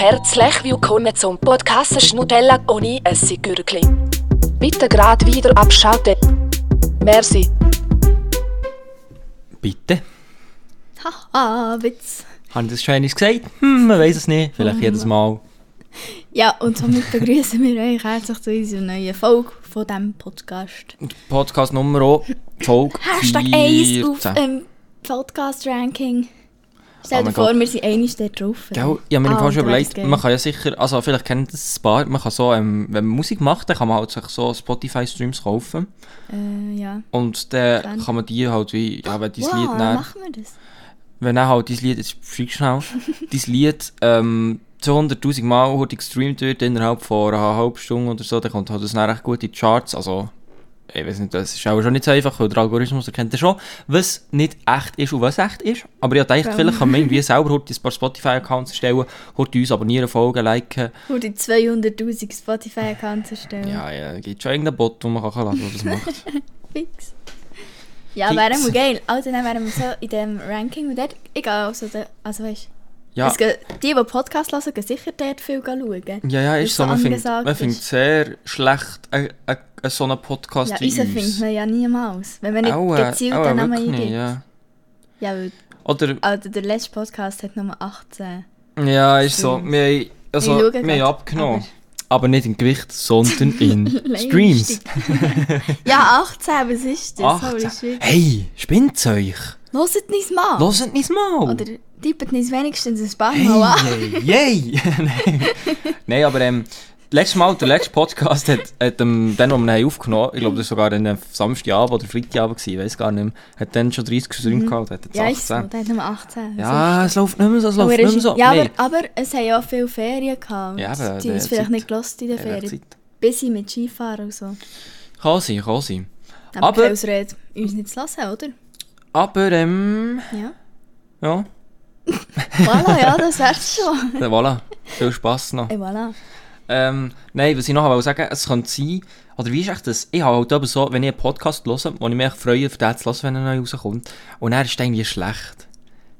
Herzlich willkommen zum Podcast Schnutella ohne Essiggürkli. Bitte gerade wieder abschalten. Merci. Bitte? Haha, Witz. Habe ich das schon gesagt? Hm, man weiß es nicht. Vielleicht Mhm. jedes Mal. Ja, und somit begrüßen wir euch herzlich zu unserer neuen Folge von diesem Podcast. Podcast Nummer Folge Hashtag 1 auf ähm, Podcast-Ranking. Stell Oh dir mein vor, Gott. wir sind einig dort drauf. Gell, ich habe mir Fall schon überlegt, man kann ja sicher, also vielleicht kennt das ein paar, man kann so, ähm, wenn man Musik macht, dann kann man halt sich so Spotify-Streams kaufen Äh, ja. und dann Dann- kann man die halt wie, ja, wenn dein Wow, Lied dann, machen wir das? wenn dann halt dein Lied, jetzt schreib schnell, dein Lied ähm, 200'000 Mal gestreamt wird innerhalb von einer halben Stunde oder so, dann kommt halt das dann recht gut in die Charts, also ich weiß nicht, das ist auch schon nicht so einfach, weil der Algorithmus erkennt ja schon, was nicht echt ist und was echt ist. Aber ich dachte, Ja. vielleicht kann man irgendwie selber heute ein paar Spotify-Accounts erstellen, heute uns abonnieren, folgen, liken. Die 200'000 Spotify-Accounts erstellen. Ja, ja, es gibt schon irgendeinen Bot, den man kann lassen, der das macht. Fix. Ja, wäre immer geil. Also dann wären wir so in dem Ranking und dort, egal, also, der, also weißt Ja, es geht- die, die Podcast hören, gehen sicher dort viel schauen. ja, ja, ist so. Man findet, man findet sehr schlecht äh, äh, so einen Podcast Ja, wie unseren uns. findet man ja niemals. Wenn man nicht Auch, äh, gezielt auch den Namen eingibt. ja. Ja, weil Oder, also der letzte Podcast hat Nummer 18. ja, ist so. Wir, haben- also, wir haben abgenommen. Aber nicht in Gewicht, sondern in Streams. Ja, 18, was ist das? Holy 18. shit. Hey, spinnt's euch? Hört nicht mal. Hört nicht mal! Oder tippet nicht wenigstens ein paar Mal an. hey, yay! Nein. Nein, aber ähm, letztes Mal, der letzte Podcast hat, hat ähm, dann, wo wir ihn haben aufgenommen ich glaube, das war sogar ein Samstagabend oder Freitagabend, ich weiß gar nicht mehr, hat dann schon 30 Streams gehabt, hat jetzt Mhm. Ja, ist so. 18. Hat Nummer 18. Ja, es läuft nicht mehr so, es läuft nicht mehr so. ja Nee. aber, aber es haben ja auch viele Ferien gehabt. Ja, aber die haben es vielleicht Zeit- nicht gelost in den Ferien. Busy mit Skifahren und so. Kann sein, kann sein. Aber, Aber- keine Ausrede, uns nicht zu lassen, oder? Aber, ähm, Ja. ja, Voilà, ja, das wär's schon. dann voilà. Viel Spass noch. Et voilà. Ähm, nein, was ich noch wollte sagen, es könnte sein, oder wie ist echt das? Ich habe halt aber so, wenn ich einen Podcast höre, wo ich mich freue, für den zu hören, wenn er neu rauskommt, und er ist irgendwie schlecht,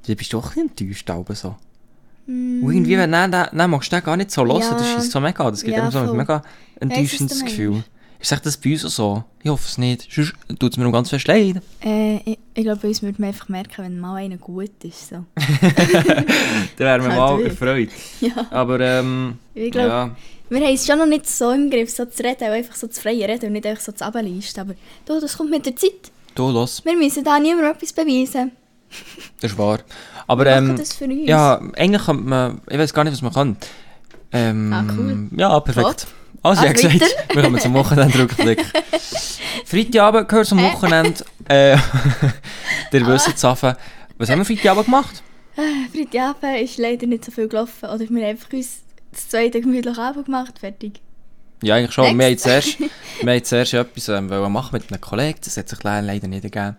dann bist du doch ein bisschen enttäuscht, aber so. Und irgendwie, wenn dann, dann magst du den gar nicht so hören, Mm. Ja. das ist so mega, das gibt Ja, immer so ein mega enttäuschendes Gefühl. Ist echt das bei uns auch so? Ich hoffe es nicht, sonst tut es mir noch ganz fest leid. Äh, ich, ich glaube, bei uns würde man einfach merken, wenn mal einer gut ist. So. Dann wären wir Halt mal erfreut. Ja. Aber, ähm, Ich glaube, ja. Wir haben es schon noch nicht so im Griff, so zu reden, auch einfach so zu frei reden und nicht einfach so zu ableisten. Aber du, das kommt mit der Zeit. Du, los, Wir müssen da niemandem etwas beweisen. das ist wahr. Aber, ähm, das für uns. Ja, eigentlich könnte man, ich weiß gar nicht, was man kann. Ähm, Ah, cool. Ja, perfekt. Top. Also, Ah, ich habe gesagt, wir kommen zum Wochenendrückblick. Freitagabend gehört zum Wochenende. Äh, der wisst es Was haben wir Freitagabend gemacht? Freitagabend ist leider nicht so viel gelaufen. Oder wir haben einfach uns das zweite gemütlich Abend gemacht, fertig. Ja, eigentlich schon. Wir haben Next. zuerst, wir haben zuerst etwas ähm, wollen machen mit einem Kollegen. Das hat sich leider leider nicht ergeben.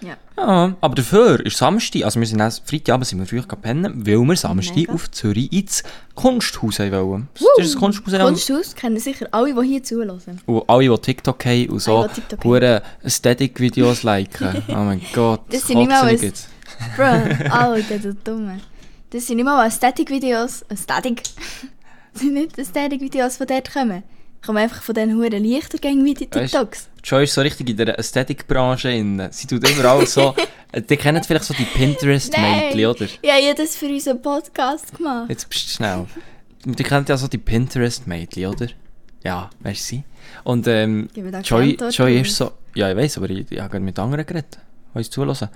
Ja. Ja, aber dafür ist Samstag, also wir sind erst, Freitagabend sind wir früh pennen, weil wir Samstag Mega. auf Zürich ins Kunsthaus wollen. Das ist ein Kunstmuseum. Kunsthaus kennen sicher alle, die hier zuhören. Und alle, die TikTok haben und so Alle, hure Aesthetic-Videos liken. Oh mein Gott, Das sind kotze was-. Bro, Alter, du Dumme. Das sind nicht mal Aesthetic-Videos. Aesthetic? Das sind nicht Aesthetic-Videos, die dort kommen. Die kommen einfach von diesen huren Lichtergängen wie die TikToks. Joy ist so richtig in der Ästhetikbranche. in- Sie tut überall so. äh, Die kennen vielleicht so die Pinterest-Mädchen, oder? Ja, ich habe das für unseren Podcast gemacht. Jetzt bist du schnell. Die kennt ja so die Pinterest-Mädchen, oder? Ja, weißt du sie? Und ähm, Joy, Joy ist so. Ja, ich weiß, aber ich, ich habe gerade mit anderen geredet, die uns zulassen.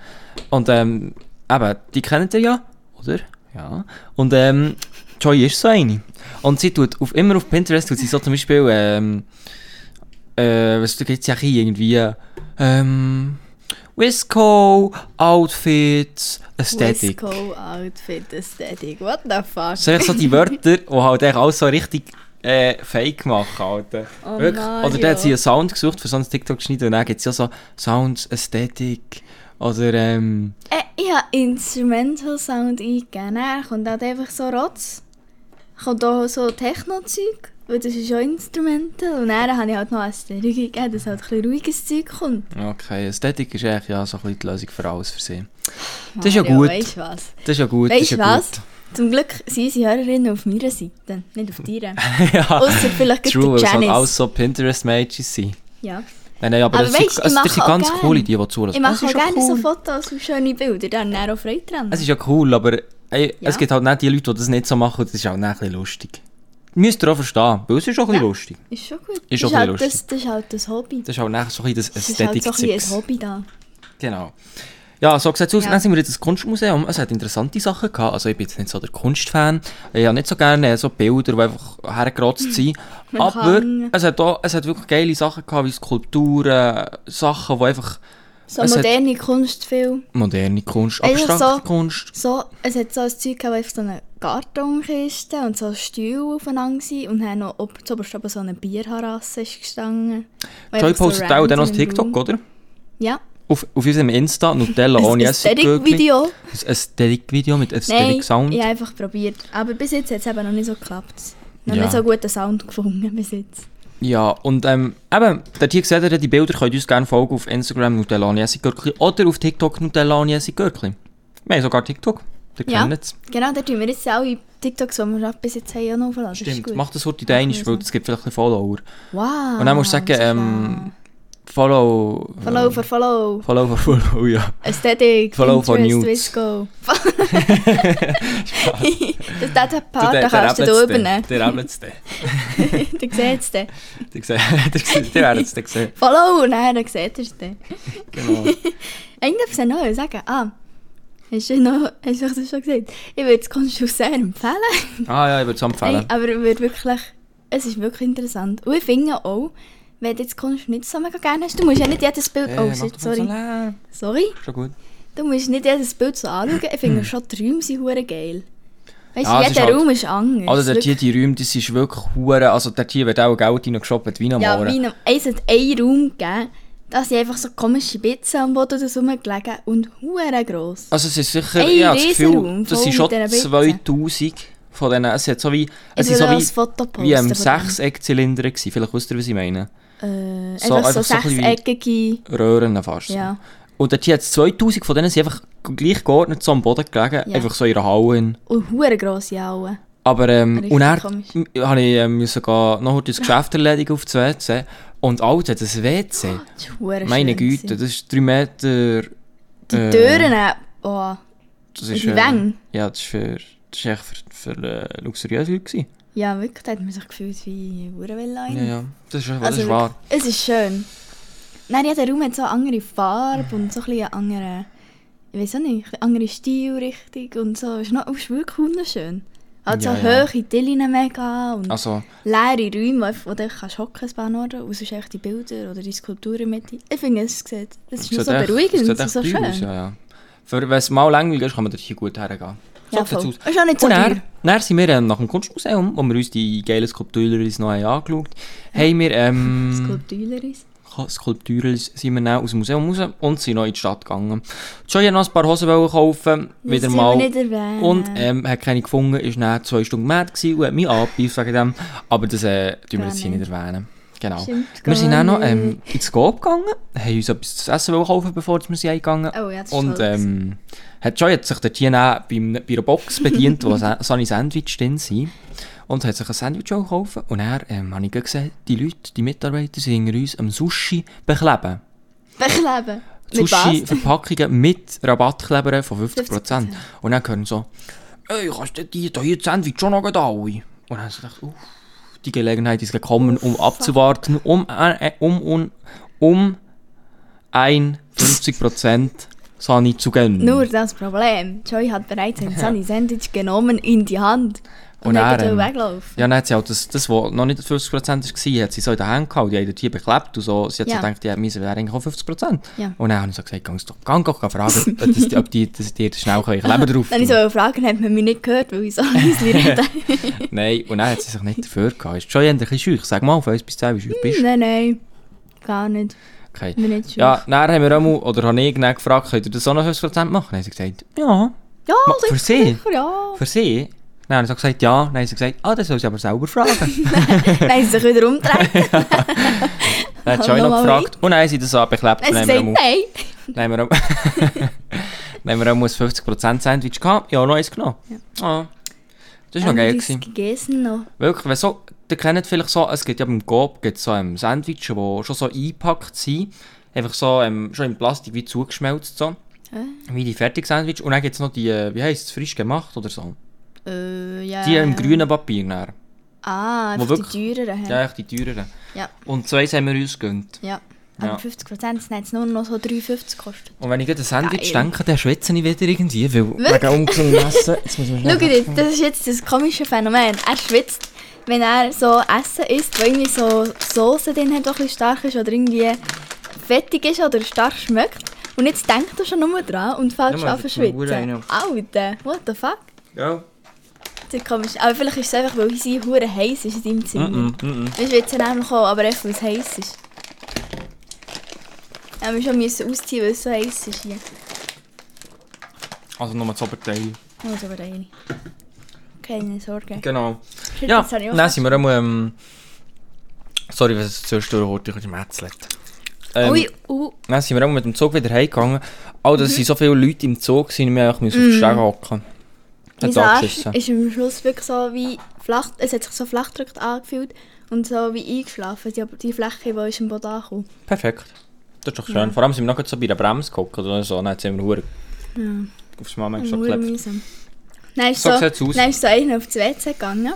Und ähm, eben, die kennt ihr ja, oder? Ja. Und ähm, Joy ist so eine. Und sie tut auf, immer auf Pinterest, tut sie so zum Beispiel, ähm, äh, was da gibt's ja hier irgendwie, ähm, Wisco, Outfits, Aesthetic. Wisco Outfit Aesthetic. What the fuck? Das sind so die Wörter, die halt echt alles so richtig äh, fake machen, Alter. Oh Wirklich. Mario. Oder der hat sie einen Sound gesucht für so ein TikTok schneiden und dann gibt es ja so Sounds, Ästhetik oder ähm... Äh, ich habe Instrumental Sound eingegeben. Dann kommt halt einfach so Rotz. Kommt auch so Techno-Zeug. Weil das ist schon Instrumental. Und dann habe ich halt noch Ästhetik gegeben, dass halt ein bisschen ruhiges Zeug kommt. Okay, Ästhetik ist eigentlich ja so ein bisschen die Lösung für alles für sie. Das ist ja gut. Du was? Das ist ja gut, ja was? gut. Zum Glück sind unsere Hörerinnen auf meiner Seite, nicht auf deiner. ja, Außer vielleicht true, weil es halt Janice. alles so Pinterest-Mädchen sind. Ja. Nein, nein, aber, Aber es weisst, sind, es, das sind auch ganz gern- coole, die, die zulassen. Ich mache auch ist gerne so cool. Fotos und schöne Bilder, dann auch Freude dran. Es ist ja cool, aber ey, Ja. es gibt halt nicht die Leute, die das nicht so machen, das ist auch nicht ein bisschen lustig. Müsst ihr auch verstehen, weil es ist auch ein bisschen Ja. lustig. Ist schon gut. Ist das, auch ein halt bisschen das, das ist halt das Hobby. Das ist auch nachher so ein bisschen das Das ist halt so ein bisschen ein Hobby da. Genau. Ja, so sieht es aus. Ja. Dann sind wir in das Kunstmuseum. Es hat interessante Sachen gehabt. Also ich bin jetzt nicht so der Kunstfan. Ich habe nicht so gerne so Bilder, die einfach hergerotzt sind. Man Aber kann- es hat, auch, es hat wirklich geile Sachen gehabt, wie Skulpturen, Sachen, die einfach So moderne Kunst viel. moderne Kunst, abstrakte so- Kunst. So, es hat so ein Zeug gehabt, wo einfach so eine Kartonkiste und so Stühle aufeinander waren und dann noch ob, zuoberst oben so eine Bierharasse ist gestanden. Joy einfach so postet auch dann noch TikTok, Raum- oder? Ja, Auf, auf unserem Insta, Nutella ein ohne. Aesthetic-Video. Ein Aesthetic-Video mit Nein, Aesthetic Sound. ich habe einfach probiert. Aber bis jetzt hat es eben noch nicht so geklappt. Noch Ja. nicht so guten Sound gefunden bis jetzt. Ja, und ähm, eben, dort hier seht ihr die Bilder, könnt ihr uns gerne folgen auf Instagram Nutella ohne Essiggürkli oder auf TikTok Nutella ohne Essiggürkli. Wir haben sogar TikTok, ihr Ja. kennt es. Genau, da tun wir jetzt alle TikToks, die wir bis jetzt haben, auch noch. Das ist Stimmt, gut. mach das heute deinisch, weil es gibt vielleicht ein Follower. Wow. und dann musst du sagen, das ähm, Follow... Follow for Follow. Follow for Follow, ja. Aesthetic. Follow for Nudes. Visco. das das der Part, der- den kannst du der übernehmen. Der Rebels der. Du siehst es sehen- die werden es dann sehen. Follow und dann seht ihr es dann. Genau. Irgendetwas noch sagen. Ah, hast du noch, hast du das schon gesagt? Ich würde das Kunsthaus sehr empfehlen. Ah ja, ich würde es empfehlen. Nein, aber ich würde wirklich, es ist wirklich interessant. Und ich finde auch, wenn du jetzt Kunst nicht so mega gerne hast, du musst ja nicht jedes Bild... Hey, oh, shit, so sorry. Sorry. Schon gut. Du musst nicht jedes Bild so anschauen. Ich finde schon, die Räume sind hure geil. Weißt Ja, du, ist jeder halt- Raum ist anders. Also hier, Wirklich. die Räume, das ist wirklich hure, also dort hier wird auch Geld reingeshoppt wie am Ja, wie einem, es hat einen Raum gegeben, da sind einfach so komische Bitzen am Boden rumgelegen und hure gross. Also es ist sicher, Ein habe das Gefühl, das sind schon mit diesen 2000 von denen, es hat so wie, es sind so wie, wie ein. Sechseckzylinder gewesen, vielleicht wisst ihr, was ich meine. Äh, So, einfach so einfach so sechseckige... Röhren fast. Ja. Und dort es 2000 von denen sind einfach gleich geordnet so am Boden gelegen, Ja. einfach so in einer Halle. Und hure grosse Auen. Aber ähm, und dann habe ich ähm, gehen, noch das Geschäft erledigen auf das WC. Und Alter, das WC, Das ist hure meine Güte, gewesen. das ist 3 Meter... Die äh, Türen, äh, oh, Das ist, die äh, Wänge? Ja, das für, das ist echt für, für äh, luxuriöse Leute gewesen. Ja wirklich, da hat man sich gefühlt wie Uhrenwelle Ja, ja, das ist, das Also ist wahr. Es ist schön. Nein, jeder Raum hat so eine andere Farbe und so ein bisschen andere, ich weiß auch nicht, eine andere Stilrichtung und so. Es ist, noch, es ist wirklich wunderschön. Halt Ja, ja. hohe Dillen mega und Also, leere Räume, wo du kannst hocken paar Orte und sonst echt die Bilder oder die Skulpturen mit. Ich finde, es sieht, das ist so echt- beruhigend echt so schön. aus, ja, ja. Für, wenn es mal langweilig ist, kann man dort hier gut hergehen. So Ja, aus. Ist auch nicht so Und dann, dann sind wir ähm, nach dem Kunstmuseum, wo wir uns die geilen Skulpturen uns noch haben angeschaut haben, wir ähm, Skulptureris. Skulpturen sind wir dann aus dem Museum raus und sind noch in die Stadt gegangen. Joy hat noch ein paar Hosen kaufen, wieder Das mal. nicht erwähnen. Und ähm, hat keine gefunden, ist dann zwei Stunden mad und hat mich angebieft wegen dem. Aber das äh, tun wir jetzt hier nicht erwähnen. Genau. Stimmt wir sind dann noch ähm, ins Scope gegangen, haben uns etwas zu essen kaufen, bevor wir sind eingegangen. Oh ja, das ist Und ähm, hat Joy hat sich dort hier bei einer Box bedient, wo so eine Sandwich drin sind. Und hat sich ein Sandwich auch gekauft. Und dann ähm, habe ich gesehen, die Leute, die Mitarbeiter sind hinter uns am Sushi bekleben. Bekleben. Sushi-Verpackungen mit Rabattklebern von 50%. 50%. Und dann hören so, ey, kannst du die, da hier die Sandwich schon noch alle? Und dann habe ich gedacht, uff, die Gelegenheit ist gekommen, um abzuwarten, um, äh, um, um, um ein 50% Sani zu gönnen. Nur das Problem. Joy hat bereits ein Sunny Sandwich genommen in die Hand und, Und dann ähm, weglaufen. Ja, dann hat sie auch das, das was noch nicht 50% war, hat sie so in den Händen gehabt, die haben dort hier beklebt und so. Sie hat Ja. so gedacht, ja, wir wären eigentlich auch 50%. Ja. Und dann habe ich so gesagt, geh doch, geh doch fragen, ob, das, ob die, die das schnell können. Ich lebe drauf. Dann ich so fragen, hat man mich nicht gehört, weil ich so leise rede. Nein, und dann hat sie sich nicht dafür gehabt. Ist schon ein bisschen. Sag mal, von 1 bis 10, wie bist du? nein, nein. Gar nicht. Okay. Ich. Ja, dann haben wir auch mal, oder habe ich gefragt, könnt ihr das auch noch 50% machen? Dann haben sie gesagt, ja. Ja, Ma- sicher, für sie? sicher, ja. Für sie? Dann habe ich so gesagt, ja. Dann haben sie gesagt, ah, das soll sie aber selber fragen. Dann haben sie sich wieder umgedreht. dann hat Joy noch gefragt. Und dann haben sie das abgeklebt. Dann Dann haben haben sie wir nein. dann haben wir auch- haben ein 50% Sandwich gehabt. Ja, noch eins genommen. Ja. Das war noch geil. Gewesen. gegessen noch. Wirklich, wenn so, ihr kennt vielleicht so, es gibt ja beim gibt's so ähm, Sandwiches, die schon so eingepackt sind. Einfach so, ähm, schon in Plastik wie zugeschmelzt so. Hä? Wie die Fertig-Sandwich. Und dann gibt es noch die, äh, wie heisst es, frisch gemacht oder so. Äh, ja. Die im grünen Papier. Dann. Ah, einfach die wirklich- teureren. hä? Ja, echt die teureren. Ja. Und zwei haben wir uns gegönnt. Ja. Ja. Aber 50% sind jetzt nur noch so 3,50 gekostet. Und wenn ich gerade an Sandwich Geil. denke, dann schwitze ich wieder irgendwie, weil wegen ungesundem Essen. Jetzt muss man Schau dir, das ist jetzt das komische Phänomen. Er schwitzt, wenn er so Essen isst, wo irgendwie so Soße drin hat, die ein bisschen stark ist oder irgendwie fettig ist oder stark schmeckt. Und jetzt denkt er schon nur dran und fällt Ja, mal Hure schwitzen. Alter, what the fuck? Ja. Das ist komisch. Aber vielleicht ist es einfach, weil sie hure heiß ist in deinem Zimmer. Mm -mm, mm -mm. Wir schwitzen nämlich auch, aber einfach, weil es heiß ist. Ja, wir schon müssen ausziehen, weil es so heiß ist hier. Also nochmal das Oberteil. Oh, das eine. Keine Sorge. Genau. Ja, habe ich dann sind wir einmal, ähm, sorry, wenn es zwischendurch heute gemetzelt ähm, Ui, uh, Dann sind wir auch mit dem Zug wieder heimgegangen. Auch, dass Mhm. es so viele Leute im Zug sind, wir einfach müssen auf den Steg hocken. mein Hat Arsch ist am Schluss wirklich so wie flach, es hat sich so flach gedrückt angefühlt und so wie eingeschlafen, die, die Fläche, die ist im Boden angekommen. Perfekt. Das ist doch schön. Ja. Vor allem sind wir noch so bei der Bremse gehockt oder so. Dann sind wir hure Ja. aufs schon geklebt. Dann ist So so, dann ist so einer auf das WC gegangen.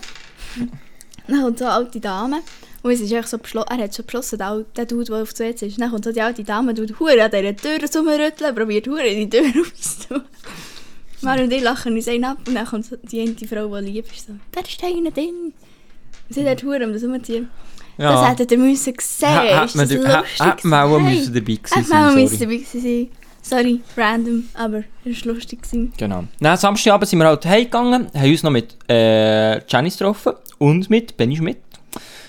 Dann kommt so eine alte Dame. Und es ist so beschlossen, er hat schon beschlossen, der, der Dude, der auf das WC ist. Dann kommt so die alte Dame, tut hure an dieser Tür rumrütteln, probiert hure in die Tür aufzutun. Mari und ich lachen uns einen ab und dann kommt so die eine Frau, die lieb ist, so, da ist einer drin. Und sie hat hure um das rumziehen. Das Ja. hättet ihr müssen sehen. Hat man das ha- man auch müssen dabei gewesen Hätte man auch sein, müssen dabei gewesen sein. Sorry, random, aber es war lustig. gewesen. Genau. Dann, Samstagabend sind wir halt heimgegangen, haben uns noch mit äh, Janice getroffen und mit Benny Schmidt.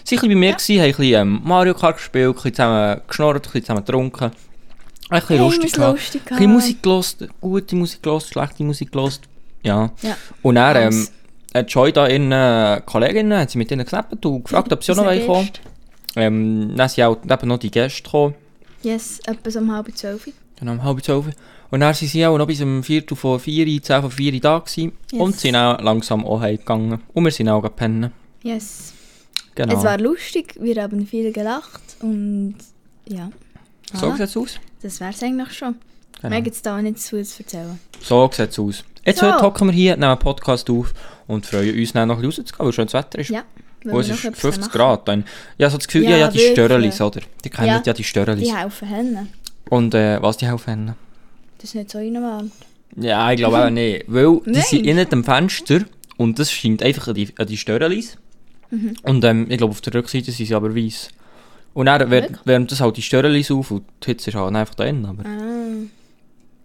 Sie waren bei mir, gewesen, haben ein bisschen ähm, Mario Kart gespielt, ein bisschen zusammen geschnorrt, ein bisschen zusammen getrunken. Ein bisschen Hey, lustig lustig Ein bisschen. Musik gelost, gute Musik gelost, schlechte Musik gelost. Ja. Ja. Und dann ähm, hat Joy da ihren Kolleginnen, hat sie mit ihnen gesnappt und gefragt, ob sie auch noch kommen. Ähm, dann sind auch eben noch die Gäste gekommen. Yes, etwa um halb zwölf. Genau, um halb zwölf. Und dann sind sie auch noch bis um Viertel vor vier, zehn vor vier da gewesen. Yes. Und sind auch langsam auch heimgegangen. Und wir sind auch gepennen. Yes. Genau. Es war lustig, wir haben viel gelacht und ja. so Voilà. sieht es aus. Das wär's eigentlich schon. Genau. Mehr gibt's da auch nicht zu erzählen. So sieht es aus. Jetzt So. heute hocken wir hier, nehmen einen Podcast auf und freuen uns dann noch ein bisschen rauszugehen, weil schönes Wetter ist. Ja. Oh, es ist noch etwas 50 machen. Grad. Dann. Ja, so das Gefühl, Ja, ja, ja, die. Störerlis, oder? Die kennen ja, Ja. die Störerlis. Die helfen Hennen. Und äh, was die helfen? Das ist nicht so reinwarm. Ja, ich glaube auch nicht. Weil die Nein. sind innen am Fenster und das scheint einfach an die, an die Störerlis. Mhm. Und ähm, ich glaube, auf der Rückseite sind sie aber weiß. Und dann wär- wärmt das halt die Störerlis auf und die Hitze ist halt einfach drin. Aber Ah,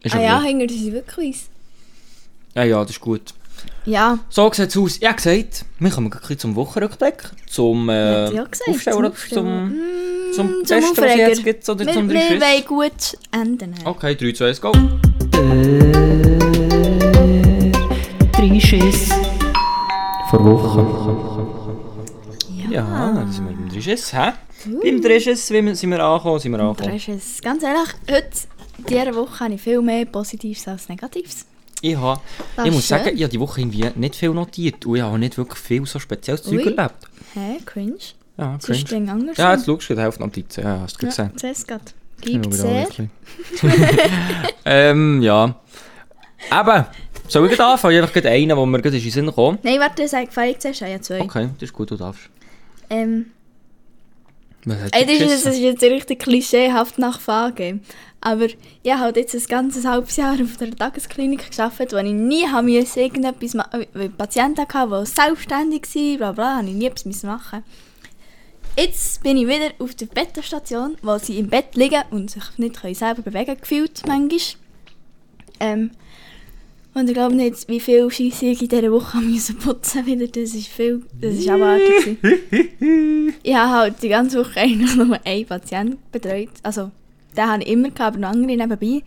ist ah aber ja, hinter die sind wirklich weiss. ja, ja, das ist gut. Ja, So sieht es aus. Ich habe gesagt, wir kommen gleich zum Wochenrückblick. Zum äh. Aufstellen oder zum, Mm, zum, zum Besten, was es jetzt gibt. Oder Wir, zum wir wollen gut enden. Okay, 3, 2, 1, go. Drei Schiss. Vor Woche. Ja, dann sind wir beim Dreischriss. Hä? Beim Dreischriss wie wir- sind wir angekommen, sind wir angekommen. ist es, ganz ehrlich, heute, diese Woche habe ich viel mehr Positives als Negatives. Ich, habe, Das ich ist muss sagen, schön. ich habe die Woche irgendwie nicht viel notiert und ich habe nicht wirklich viel so spezielles Zeug erlebt. Hä, cringe? Ja, Das ist cringe. streng anders. Ja, jetzt schaust du die Hälfte Notizen. Ja, hast du ja, gesehen. das gerade. Ja, Gibt sehr. ähm, ja. Aber, soll ich anfangen? Ich habe gerade einen, der mir gerade in den Sinn gekommen Nein, warte, sag, fang ich zuerst an, ja zwei. Okay, das ist gut, du darfst. Ähm, ey, das, ist, das ist jetzt richtig klischeehaft nach Fage. Aber ich habe halt jetzt ein ganzes halbes Jahr auf der Tagesklinik gearbeitet, wo ich nie müssen, irgendetwas machen weil ich Patienten hatte, die selbstständig waren, bla bla, habe ich nie etwas machen Jetzt bin ich wieder auf der Bettenstation, wo sie im Bett liegen und sich nicht können selber bewegen gefühlt, manchmal. Ähm, und ich glaube nicht, wie viel Scheisse ich in dieser Woche müssen putzen wieder. Das ist viel, das ist abartig. gewesen. ich habe halt die ganze Woche eigentlich nur einen Patienten betreut. Also, den habe ich immer gehabt, aber noch andere nebenbei.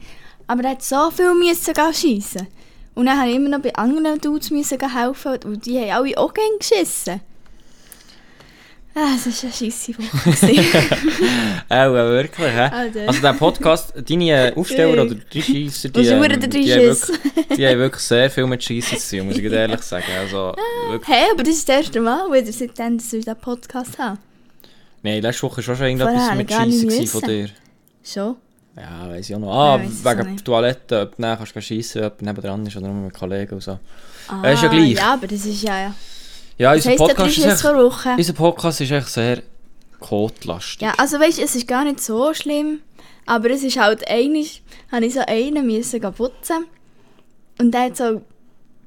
Aber der hat so viel müssen schiessen. Und dann habe ich immer noch bei anderen Dudes müssen helfen und die haben alle auch gerne geschissen. Ah, es war eine scheisse Woche. Auch äh, wirklich, hä? Alter. Also der Podcast, deine äh, Aufsteller oder die Scheisser, die, Das ist ähm, der die, haben wirklich, die haben wirklich sehr viel mit Scheissen zu tun, muss ich ehrlich sagen. Also, wirklich. Hey, aber das ist das erste Mal, wieder seitdem dass wir diesen Podcast haben. Nein, letzte Woche war schon irgendetwas Vorher mit Scheissen von dir. Schon? Ja, weiss ich auch noch. Ah, Ja, weiss es wegen auch der. Toilette, ob du dann kannst du schiessen, wenn jemand nebenan ist oder nur mit Kollegen und so. Ah, Ja, ist ja gleich. Ja, aber das ist ja... ja. Ja, Das unser heisst, Podcast, ist echt, Woche. unser Podcast ist echt sehr kotlastig. Ja, also weißt du, es ist gar nicht so schlimm, aber es ist halt einig, habe ich so einen müssen putzen und der hat so,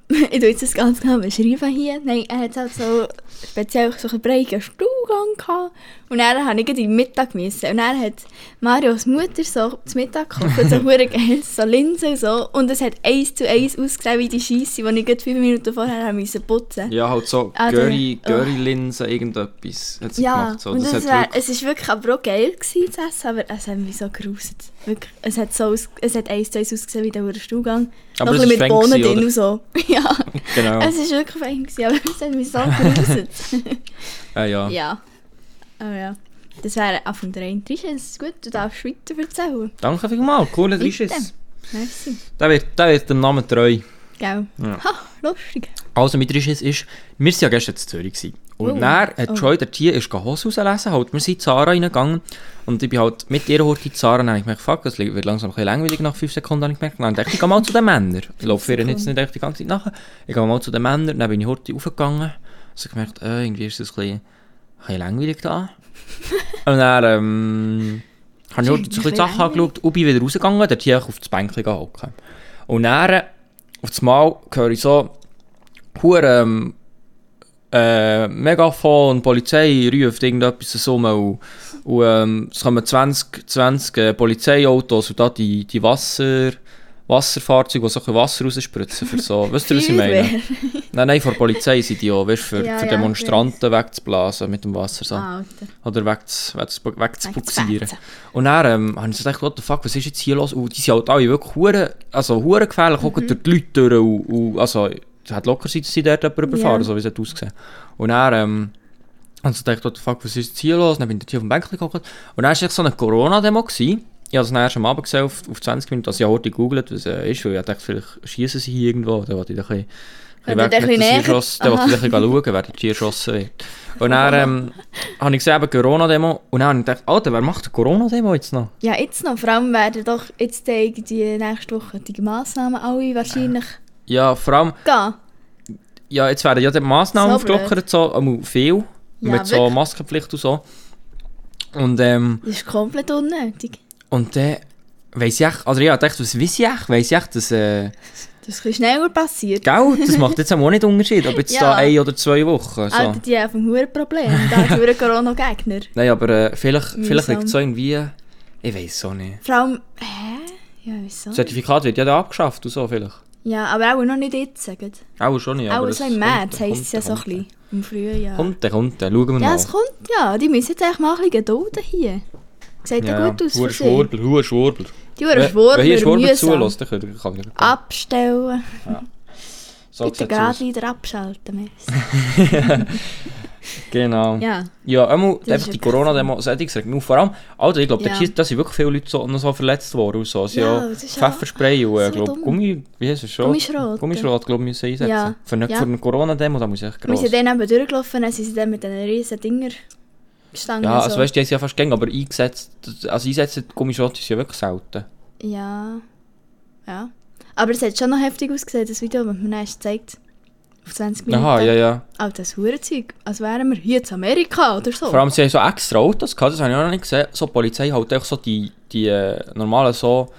ich tue jetzt das ganz genau beschreiben hier, nein, er hat halt so speziell so einen breiten Stuhlgang gehabt und dann habe ich im Mittag müssen und dann hat Marios Mutter so zum Mittag gekocht, so hure geil, so Linsen und so und es hat eins zu eins ausgesehen wie die Scheisse, die ich gerade fünf Minuten vorher habe müssen putzen Ja, halt so Ah, Curry, oh. Curry-Linsen, irgendetwas hat sie Ja, gemacht. So. und Das es, hat wär, wirklich, es ist wirklich aber auch geil gewesen zu essen, aber es hat mich so geruset. Wirklich, es hat so aus, es hat eins zu eins ausgesehen wie der Stuhlgang. Aber Noch es ein bisschen mit Bohnen drin und so. ja, genau. es ist wirklich fein gewesen, aber es hat mich so geruset. ja, ja. ja. Aber ja. Das wäre Anfang der eine Trisch, es ist gut, du darfst weiter erzählen. Danke vielmals, cooler. Dreischiss. Merci. Der wird, der wird dem Namen treu. Gell? Ja. Ha, lustig. Also, mit Dreischiss ist, wir waren ja gestern in Zürich. Gewesen. Und Oh. dann hat Oh. Joy der Tier ist Hose rauslesen. Halt, wir sind in Zara reingegangen. Und ich bin halt mit ihr Horti in Zara. Dann habe ich gemerkt, fuck, es wird langsam ein bisschen langweilig nach 5 Sekunden. Habe ich gemerkt, dann dachte ich, ich gehe mal zu den Männern. Ich laufe ihr jetzt nicht echt die ganze Zeit nachher. Ich gehe mal zu den Männern. Dann bin ich aufgegangen. Also gemerkt, äh, irgendwie ist es ein bisschen, ein bisschen langweilig da. und dann, ähm, habe ich Horti so ein bisschen Sachen angeschaut und bin wieder rausgegangen. Der Tier auf das Bänkchen hocken. Und dann, auf das Mal, höre ich so, hure ähm, äh, Megafon, Polizei ruft irgendetwas so und, und ähm, es kommen 20, 20 äh, Polizeiautos und da die, die Wasser, Wasserfahrzeuge, die so ein Wasser rausspritzen für so, weißt du, was ich meine? Nein, nein, vor der Polizei sind die auch, weißt, für, Ja, für ja, Demonstranten wegzublasen mit dem Wasser so. Alter. Oder wegz, wegz, wegzubuxieren. Und dann ähm, habe ich so gedacht, what the fuck, was ist jetzt hier los? Und die sind halt alle wirklich hure, also hure gefährlich, auch Mhm. durch die Leute durch. Und, und, also, hat locker sein, dass sie dort jemanden überfahren, Ja. so wie es hat ausgesehen. Und dann ähm, ich so gedacht, what the fuck, was ist jetzt hier los? Dann bin ich hier auf dem Bänkchen geguckt. Und dann war es so eine Corona-Demo. gewesen. Ich habe es erst am Abend gesehen, auf, auf 20 Minuten, als ich heute gegoogelt was äh, ist, weil ich dachte, vielleicht schießen sie hier irgendwo. Dann wollte ich ein bisschen... Weg ein bisschen Dann wollte ich ein bisschen schauen, wer der erschossen wird. Und dann ähm, habe ich gesehen, eben Corona-Demo. Und dann habe ich gedacht, Alter, wer macht die Corona-Demo jetzt noch? Ja, jetzt noch. Vor allem werden doch jetzt die, die nächste Woche die Massnahmen alle wahrscheinlich Ja, vor allem, gehen. ja, jetzt werden ja die Massnahmen So aufgelockert, so, einmal viel. Ja, mit so wirklich. Maskenpflicht und so. Und, ähm, Das ist komplett unnötig. und dann weiss ich echt, also ja, dachte, was weiss ich echt? Weiss ich echt, dass, äh, Das ist schneller passiert. gell, das macht jetzt auch nicht Unterschied, ob jetzt Ja. da ein oder zwei Wochen. So. Alter, die haben ein Problem. Da ist ein Corona-Gegner. Nein, aber äh, vielleicht, vielleicht liegt es so irgendwie, ich weiß auch nicht. Vor allem, hä? Ja, wieso? Das Zertifikat wird ja da abgeschafft und so vielleicht. Ja, aber auch noch nicht jetzt. Sagen. Auch schon nicht. auch so es im März heisst es ja so ein bisschen. Im Frühjahr. Kommt, der kommt, der schauen wir Ja, mal. es kommt ja. Die müssen jetzt eigentlich mal ein bisschen gedulden hier. Sieht ja, gut aus sie. Schwurbel, hure Schwurbel. Die Huren Wenn- Schwurbler, Wenn hier Schwurbel zulässt, dann kann ich ich- Abstellen. So Bitte gerade wieder abschalten. Genau. Ja. Ja, einmal einfach die Corona-Demo, das regt mich. Vor allem, Alter, ich glaube, Ja. da sind wirklich viele Leute so, noch so verletzt worden. Und so. Also, Ja, ja, Pfefferspray und, äh, so glaub, dumm. Gummi, wie heißt es? Schrot? Gummischrot. Gummischrot, glaube ich, müssen einsetzen. Ja. Für eine, Ja. eine Corona-Demo, da muss ich echt Wir gross. sind dann eben durchgelaufen, dann sind sie dann mit diesen riesen Dinger gestanden. Ja, so. also weißt du, die haben es ja fast gegangen, aber eingesetzt, also einsetzen Gummischrot ist ja wirklich selten. Ja. Ja. Aber es hat schon noch heftig ausgesehen, das Video, das mir erst gezeigt Auf 20 Minuten. Aha, ja, ja. Auch das Hurenzeug. Als wären wir hier in Amerika oder so. Vor allem, sie haben so extra Autos gehabt, das habe ich auch noch nicht gesehen. So, die Polizei halt einfach so die, die äh, normalen so,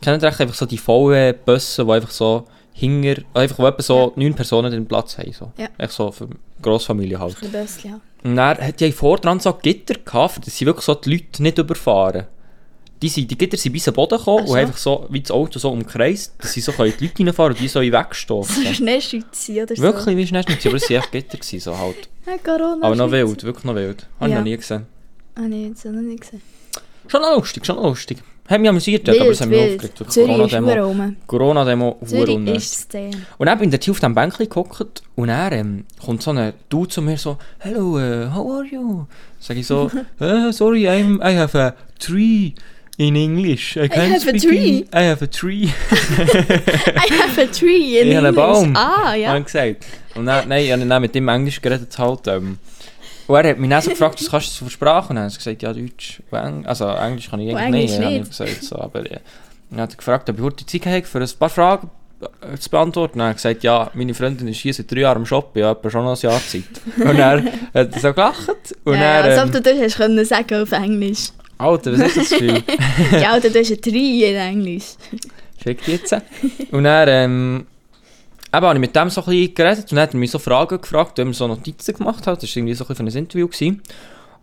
kennt ihr einfach so die VW-Busse, die einfach so hinger, einfach wo etwa so neun Personen den Platz haben. So. Ja. Echt so für Grossfamilie halt. Ein bisschen, ja. Und dann die vordran so Gitter gehabt, dass sie wirklich so die Leute nicht überfahren. Die, sind, die Gitter sind bis am Boden gekommen so. und einfach so, wie das Auto so umkreist, dass sie so können die Leute reinfahren und die so So wegstoßen. Schneeschütze oder so. Wirklich wie Schnellschnitzel, aber es waren echt Gitter gewesen, so halt. Ja, Corona. Aber noch wild, wirklich noch wild. Habe ich Ja. noch nie gesehen. Ah, nee, jetzt noch nicht gesehen. Schon noch lustig, schon noch lustig. Hat mich amüsiert, dort, aber es hat mich wild, aufgeregt. wild. Corona-Demo. Corona-Demo, Zürich ist. Und dann bin ich auf dem Bänkchen gehockt und dann ähm, kommt so ein Dude zu mir so, «Hello, uh, how are you?» Sag ich so, «Uh, «Sorry, I'm, I have a tree in English. I can't have a tree?» in- I have a tree.» I have a tree in Ich habe einen English. Baum. Ah, ja. habe ich gesagt. Und dann, nein, ich habe dann mit ihm Englisch geredet halt. Ähm. Und er hat mich dann so gefragt, was kannst du für Sprachen? Und habe ich gesagt, ja, Deutsch. und also Englisch kann ich Und eigentlich Englisch nicht. habe ich gesagt, so, aber ja. Dann hat er gefragt, ob ich heute Zeit habe, für ein paar Fragen äh, zu beantworten. Dann habe ich gesagt, ja, meine Freundin ist hier seit drei Jahren am Shoppen, ja, etwa schon noch ein Jahr Zeit. Und er hat er so gelacht. Und ja, dann, als ob ähm, du das hast können sagen auf Englisch. Alter, was ist das Gefühl? ja, Alter, du hast ein Tree in Englisch. Schickt jetzt. Und dann, ähm, eben, habe ich mit dem so ein bisschen geredet und dann hat er mich so Fragen gefragt, wenn er so Notizen gemacht hat. Das war irgendwie so ein bisschen für ein Interview. Gewesen.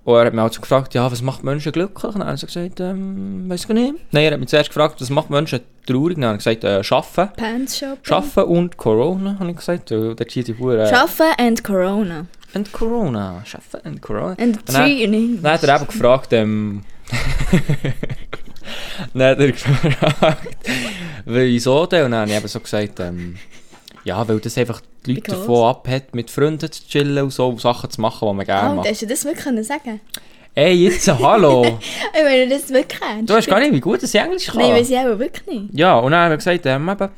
Und er hat mich auch so gefragt, ja, was macht Menschen glücklich? Und dann habe ich so gesagt, ähm, weiß ich nicht. Nein, er hat mich zuerst gefragt, was macht Menschen traurig? Dann habe ich gesagt, äh, Arbeiten. Pants Shop. Arbeiten und Corona, habe ich gesagt. weil Dort hier die Hure. Schaffen and Corona. Und Corona. Arbeiten und Corona. And Und Tree in English. Dann hat er eben gefragt, ähm... dann hat er gefragt, wieso denn? Und dann habe ich eben so gesagt, ähm... Ja, weil das einfach die Leute Because. davon abhält, mit Freunden zu chillen und so Sachen zu machen, die man gerne Oh, macht. hast du das wirklich können sagen? Ey, jetzt, hallo! Ich meine, das wirklich ernst. du weißt gar nicht, wie gut das Englisch kann. Nein, weiß ich auch wirklich nicht. Ja, und dann haben wir gesagt, ähm, eben...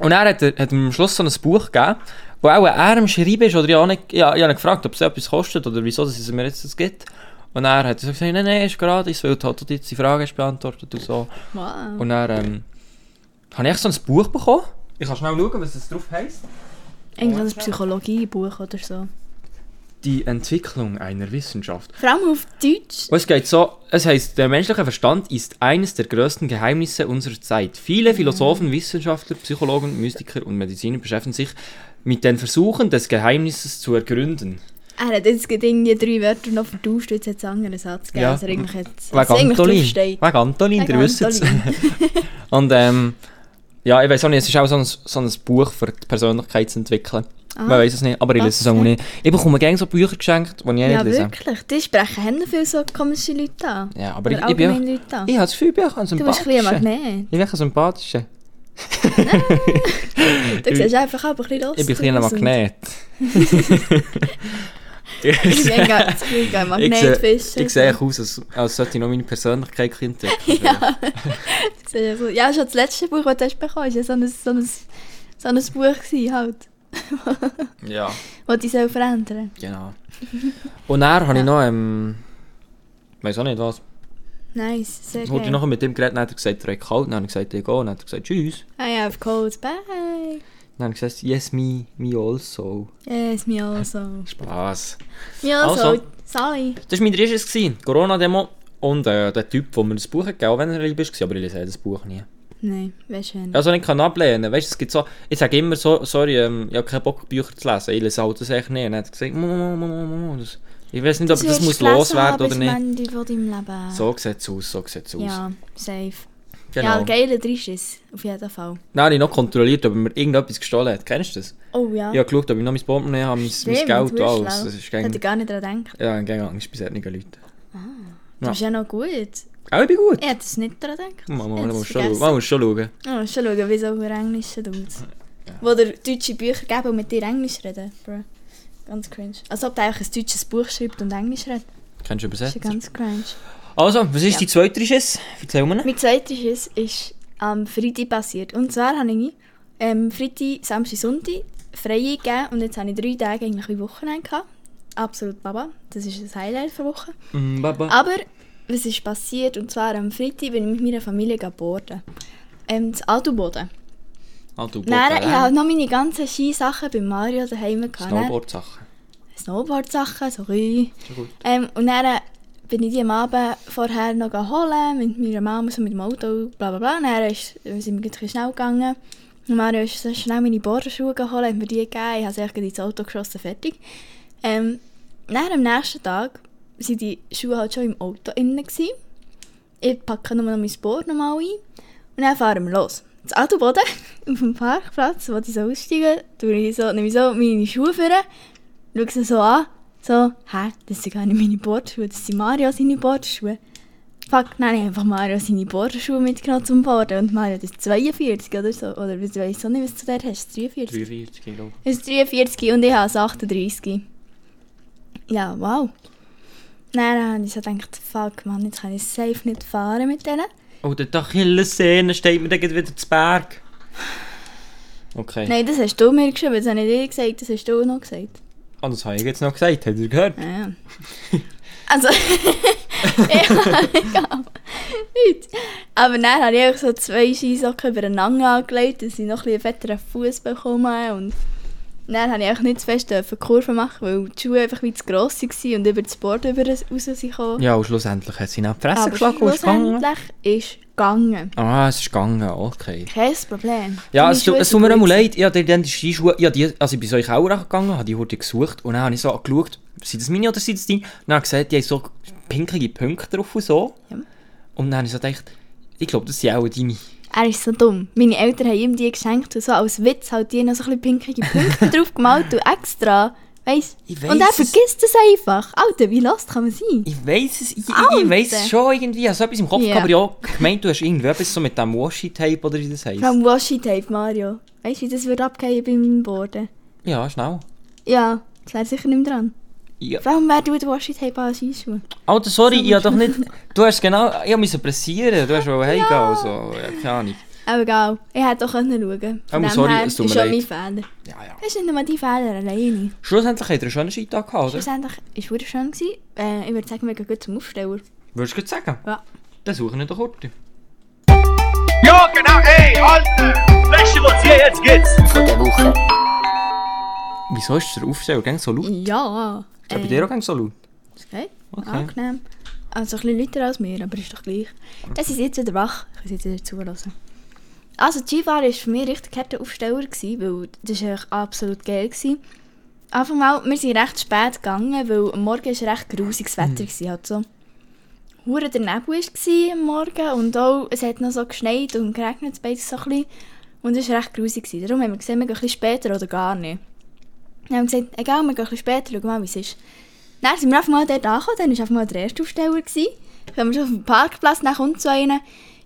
Und hat er, hat er am Schluss so ein Buch gegeben, wo auch er am Schreiben ist, oder ich habe ihn gefragt, ob es etwas kostet, oder wieso dass es mir jetzt das gibt. Und er hat so gesagt, nein, nein, ist gratis, weil du halt jetzt die Frage hast beantwortet und so. Wow. Und dann ähm, habe ich so ein Buch bekommen. Ich kann schnell schauen, was es drauf heisst. Irgendwann ein Psychologiebuch oder so. Die Entwicklung einer Wissenschaft. Vor allem auf Deutsch. Und es geht so, es heißt, der menschliche Verstand ist eines der größten Geheimnisse unserer Zeit. Viele Philosophen, Wissenschaftler, Psychologen, Mystiker und Mediziner beschäftigen sich mit den Versuchen des Geheimnisses zu ergründen. Er hat jetzt irgendwie drei Wörter noch vertauscht, jetzt hat es einen anderen Satz gegeben, Ja. als er eigentlich jetzt Wegen Antolin. Wegen Antolin, ihr wisst es. Und ähm, ja, ich weiß auch nicht, es ist auch so ein, so ein Buch für die Persönlichkeit zu entwickeln. Man weiß es nicht, aber ich lese es auch Okay. nicht. Ich bekomme gerne so Bücher geschenkt, die ich Ja, nicht lese. wirklich. Die sprechen haben viele so komische Leute an. Ja, aber ich, Oder ich bin auch, Leute an. ich habe das Gefühl, ich bin auch ein Du bist ein bisschen sympathischer. Ich bin auch ein sympathischer. Du siehst einfach aber ein bisschen los. Ich bin ein kleiner Magnet. Ich ganz- ich bin ein Ich sehe, ich sehe aus, als, als sollte ich noch meine Persönlichkeit entdecken. Ja. Ja. So, ja, schon das letzte Buch, das du hast bekommen hast, ja so ein, so ein, so ein Buch gewesen, halt, ja, das dich soll verändern genau. Und dann habe ich noch, ähm, weiß auch nicht was. Nice, sehr geil. noch mit dem geredet, dann hat er gesagt, er hat kalt, dann habe ich gesagt, ich gehe, dann hat er gesagt, tschüss. I have cold, bye. Dann habe ich gesagt, yes, me, me also. Yes, me also. Spaß. Me also, Also. Sally. Das war mein erstes, gewesen, Corona-Demo. Und äh, der Typ, der mir das Buch hat gegeben, auch wenn er lieb ist, aber ich lese das Buch nie. Nein, weißt du nicht. Also nicht kann ablehnen, weißt du, es gibt so, ich sage immer so, sorry, ähm, ich habe keinen Bock Bücher zu lesen, ich lese halt das echt nicht. Und er hat gesagt, «Mo, mo, mo, mo, mo, das, ich weiß nicht, ob das, muss loswerden oder nicht. Ende von deinem Leben. So sieht es aus, so sieht es aus. Ja, safe. Genau. Ja, geiler Drisches, auf jeden Fall. Dann habe ich noch kontrolliert, ob mir irgendetwas gestohlen hat. Kennst du das? Oh ja. Ich habe geschaut, ob ich noch mein Portemonnaie habe, mein, mein Stimmt, Geld und bist alles. Das ist Hätte ich gar nicht daran gedacht. ja, gäng Angst bei solchen Leuten. Du Ja. bist ja noch gut. Auch ich bin gut. Ich hätte es nicht daran gedacht. Man, Ich man, man, muss schon, man muss schon schauen. Oh, schon schauen, wie so für englische Dudes. Ja. Wo dir deutsche Bücher geben und mit dir Englisch reden, bro. Ganz cringe. Als ob der eigentlich ein deutsches Buch schreibt und Englisch redet. Kennst du Das ist übersetzen? ja ganz cringe. Also, was ist Ja. die zweite Schiss? Erzähl mir. Mein zweites ist, ist am Freitag passiert. Und zwar habe ich ähm, Freitag, Samstag, Sonntag frei gegeben und jetzt habe ich drei Tage eigentlich wie Wochenende gehabt. Absolut Baba. Das ist das Highlight der Woche. Mm, Baba. Aber was ist passiert? Und zwar am Freitag bin ich mit meiner Familie geboren. Ähm, das Autoboden. Du Nein, ich habe noch meine ganzen Skisachen bei Mario daheim gehabt. ne? Snowboard-Sachen. Snowboard-Sachen, so ein Schon gut. ähm, Und dann bin ich die am Abend vorher noch holen, mit meiner Mama, so mit dem Auto, bla bla bla. Und dann ist, sind wir schnell gegangen. Und Mario ist so schnell meine Borderschuhe geholt, hat mir die gegeben, ich habe sie ins Auto geschossen, fertig. Ähm, dann am nächsten Tag waren die Schuhe halt schon im Auto innen. Ich packe nur noch mein Board nochmal ein und dann fahren wir los. Das Autoboden auf dem Parkplatz, wo ich so aussteigen, tue ich so, nehme so meine Schuhe vor, schaue sie so an, so, hä, das sind gar nicht meine Bordschuhe, das sind Mario seine Bordschuhe. Fuck, habe ich einfach Mario seine Bohrschuhe mitgenommen zum Bohren. Und Mario, das ist 42 oder so. Oder ich weiß auch nicht, was du da hast. 43? 43 Kilo. Es ist 43 und ich habe es 38. Ja, wow. Dann habe ich so gedacht, fuck man, jetzt kann ich safe nicht fahren mit denen. Oh, der Achillessehne steht mir dann wieder zu Berg. Okay. Nein, das hast du mir geschrieben, das habe ich dir gesagt, das hast du noch gesagt. Ah, das habe ich jetzt noch gesagt, habt ihr gehört? Ja, ja. Also, ja, egal. Nicht. Aber dann habe ich so zwei Skisocken übereinander angelegt, dass ich noch ein bisschen fetteren Fuß bekomme. Und dann habe ich nicht zu fest dürfen Kurven machen, weil die Schuhe einfach wie zu gross waren und über das Board über raus sind. Ja, und schlussendlich hat sie ihn auch die Fresse Aber geschlagen schlussendlich ist gegangen. Ah, es ist gegangen, okay. Kein Problem. Ja, es, tut- Schuhe es tut mir auch gut leid, ich habe die Skischuhe, ja, die, also ich bin so in Kauer gegangen, habe die heute gesucht und dann habe ich so geschaut, sind das meine oder sind das deine? Und dann habe ich gesehen, die haben so pinkige Punkte drauf und so. Ja. Und dann habe ich so gedacht, ich glaube, das sind auch deine. Er ist so dumm. Meine Eltern haben ihm die geschenkt und so als Witz halt die noch so ein bisschen pinkige Punkte drauf gemalt und extra. Weißt Ich Und er vergisst es einfach. Alter, wie lost kann man sein? Ich weiß es, ich, ich, weiss es schon irgendwie, ich habe so etwas im Kopf gehabt, aber ja, gemeint, du hast irgendwie etwas so mit dem Washi-Tape oder wie das heisst. Vor allem Washi-Tape, Mario. Weißt du, wie das würde abgehen beim Boarden? Ja, schnell. Ja, das wäre sicher nicht mehr dran. Ja. Allem, wer tut Washi-Tape an Skischuhe? Alter, sorry, ich habe doch nicht... Du hast genau... Ich musste pressieren, du hast wohl heimgehen, also... Ja, keine Ahnung. Aber egal, ich hätte auch können schauen Oh, Von dem sorry, her es tut ist mir schon mein leid. Fehler. Ja, ja. Das ist nicht nur dein Fehler alleine. Schlussendlich hat er einen schönen Skitag gehabt, oder? Schlussendlich war es schön. Gewesen. Äh, ich würde sagen, wir gehen gut zum Aufsteller. Würdest du gerade sagen? Ja. Dann suche ich doch Orte. Ja, genau, ey, Alter! Du, was hier jetzt geht's? Von der Woche. Wieso ist der Aufsteller gang so laut? Ja. Ist er bei dir auch gang so laut? Ist okay. Okay. Angenehm. Also ein bisschen lauter als mir, aber ist doch gleich. Es ist jetzt wieder wach. Ich kann jetzt wieder zulassen. Also die Skifahren war für mich richtig harter Aufsteller, gewesen, weil das war absolut geil. Gewesen. Anfang mal, wir sind recht spät gegangen, weil am Morgen war recht grusiges Wetter. Gewesen, halt so. Hure der Nebel war am Morgen und auch, es hat noch so geschneit und geregnet beides so ein bisschen. Und es war recht grusig. gewesen. Darum haben wir gesehen, wir gehen ein bisschen später oder gar nicht. Dann haben wir gesagt, egal, wir gehen ein bisschen später, schauen mal, wie es ist. Dann sind wir einfach mal dort angekommen, dann war einfach mal der erste Aufsteller. Gewesen. Dann kommen wir schon auf dem Parkplatz, dann kommt so einer.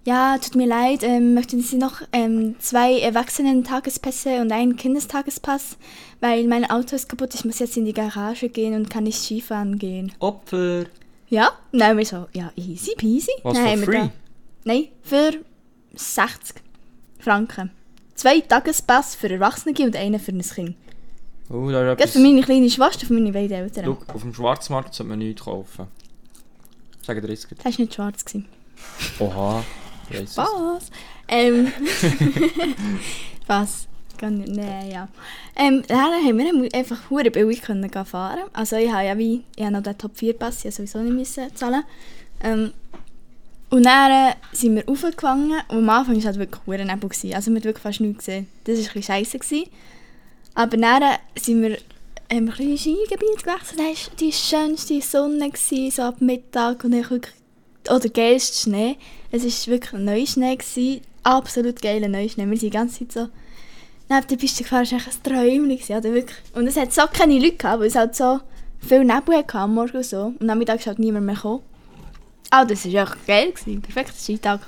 Ja, tut mir leid, ähm, möchten Sie noch ähm, zwei Erwachsenen-Tagespässe und einen Kindestagespass? Weil mein Auto ist kaputt, ich muss jetzt in die Garage gehen und kann nicht Skifahren gehen. Opfer. Ja, haben wir so, ja, easy peasy. Was haben wir free? Nein, für 60 Franken. Zwei Tagespass für Erwachsene und einen für ein Kind. Oh, da ist etwas... für meine kleine Schwester für meine beiden Eltern. Schau, auf dem Schwarzmarkt sollte man nichts kaufen. Sagen dir jetzt. Das war nicht schwarz. Gewesen. Oha. Ich. Was? Ähm. was? Gar nicht, nee, ja. Ähm, dann haben wir einfach hure billig können gehen fahren. Also ich habe ja wie, ich habe noch den Top 4 Pass, ich sowieso nicht müssen zahlen. Ähm, und dann äh, sind wir raufgegangen und am Anfang war es halt wirklich hure Nebel. gewesen. Also man hat wirklich fast nichts gesehen. Das war ein bisschen scheisse. gewesen. Aber dann äh, sind wir haben ein bisschen Skigebiet gewechselt. Dann war die schönste Sonne, gewesen, so ab Mittag und dann wirklich oder geilste Schnee. Es war wirklich ein Neuschnee. Gewesen. Absolut geiler Neuschnee. Wir sind die ganze Zeit so neben der Piste gefahren. Es war echt ein Träumchen. wirklich. Und es hat so keine Leute gehabt, weil es halt so viel Nebel hatte am Morgen und so. Und am Nachmittag ist halt niemand mehr gekommen. Ah, das war echt geil. Gewesen. Perfekter Skitag.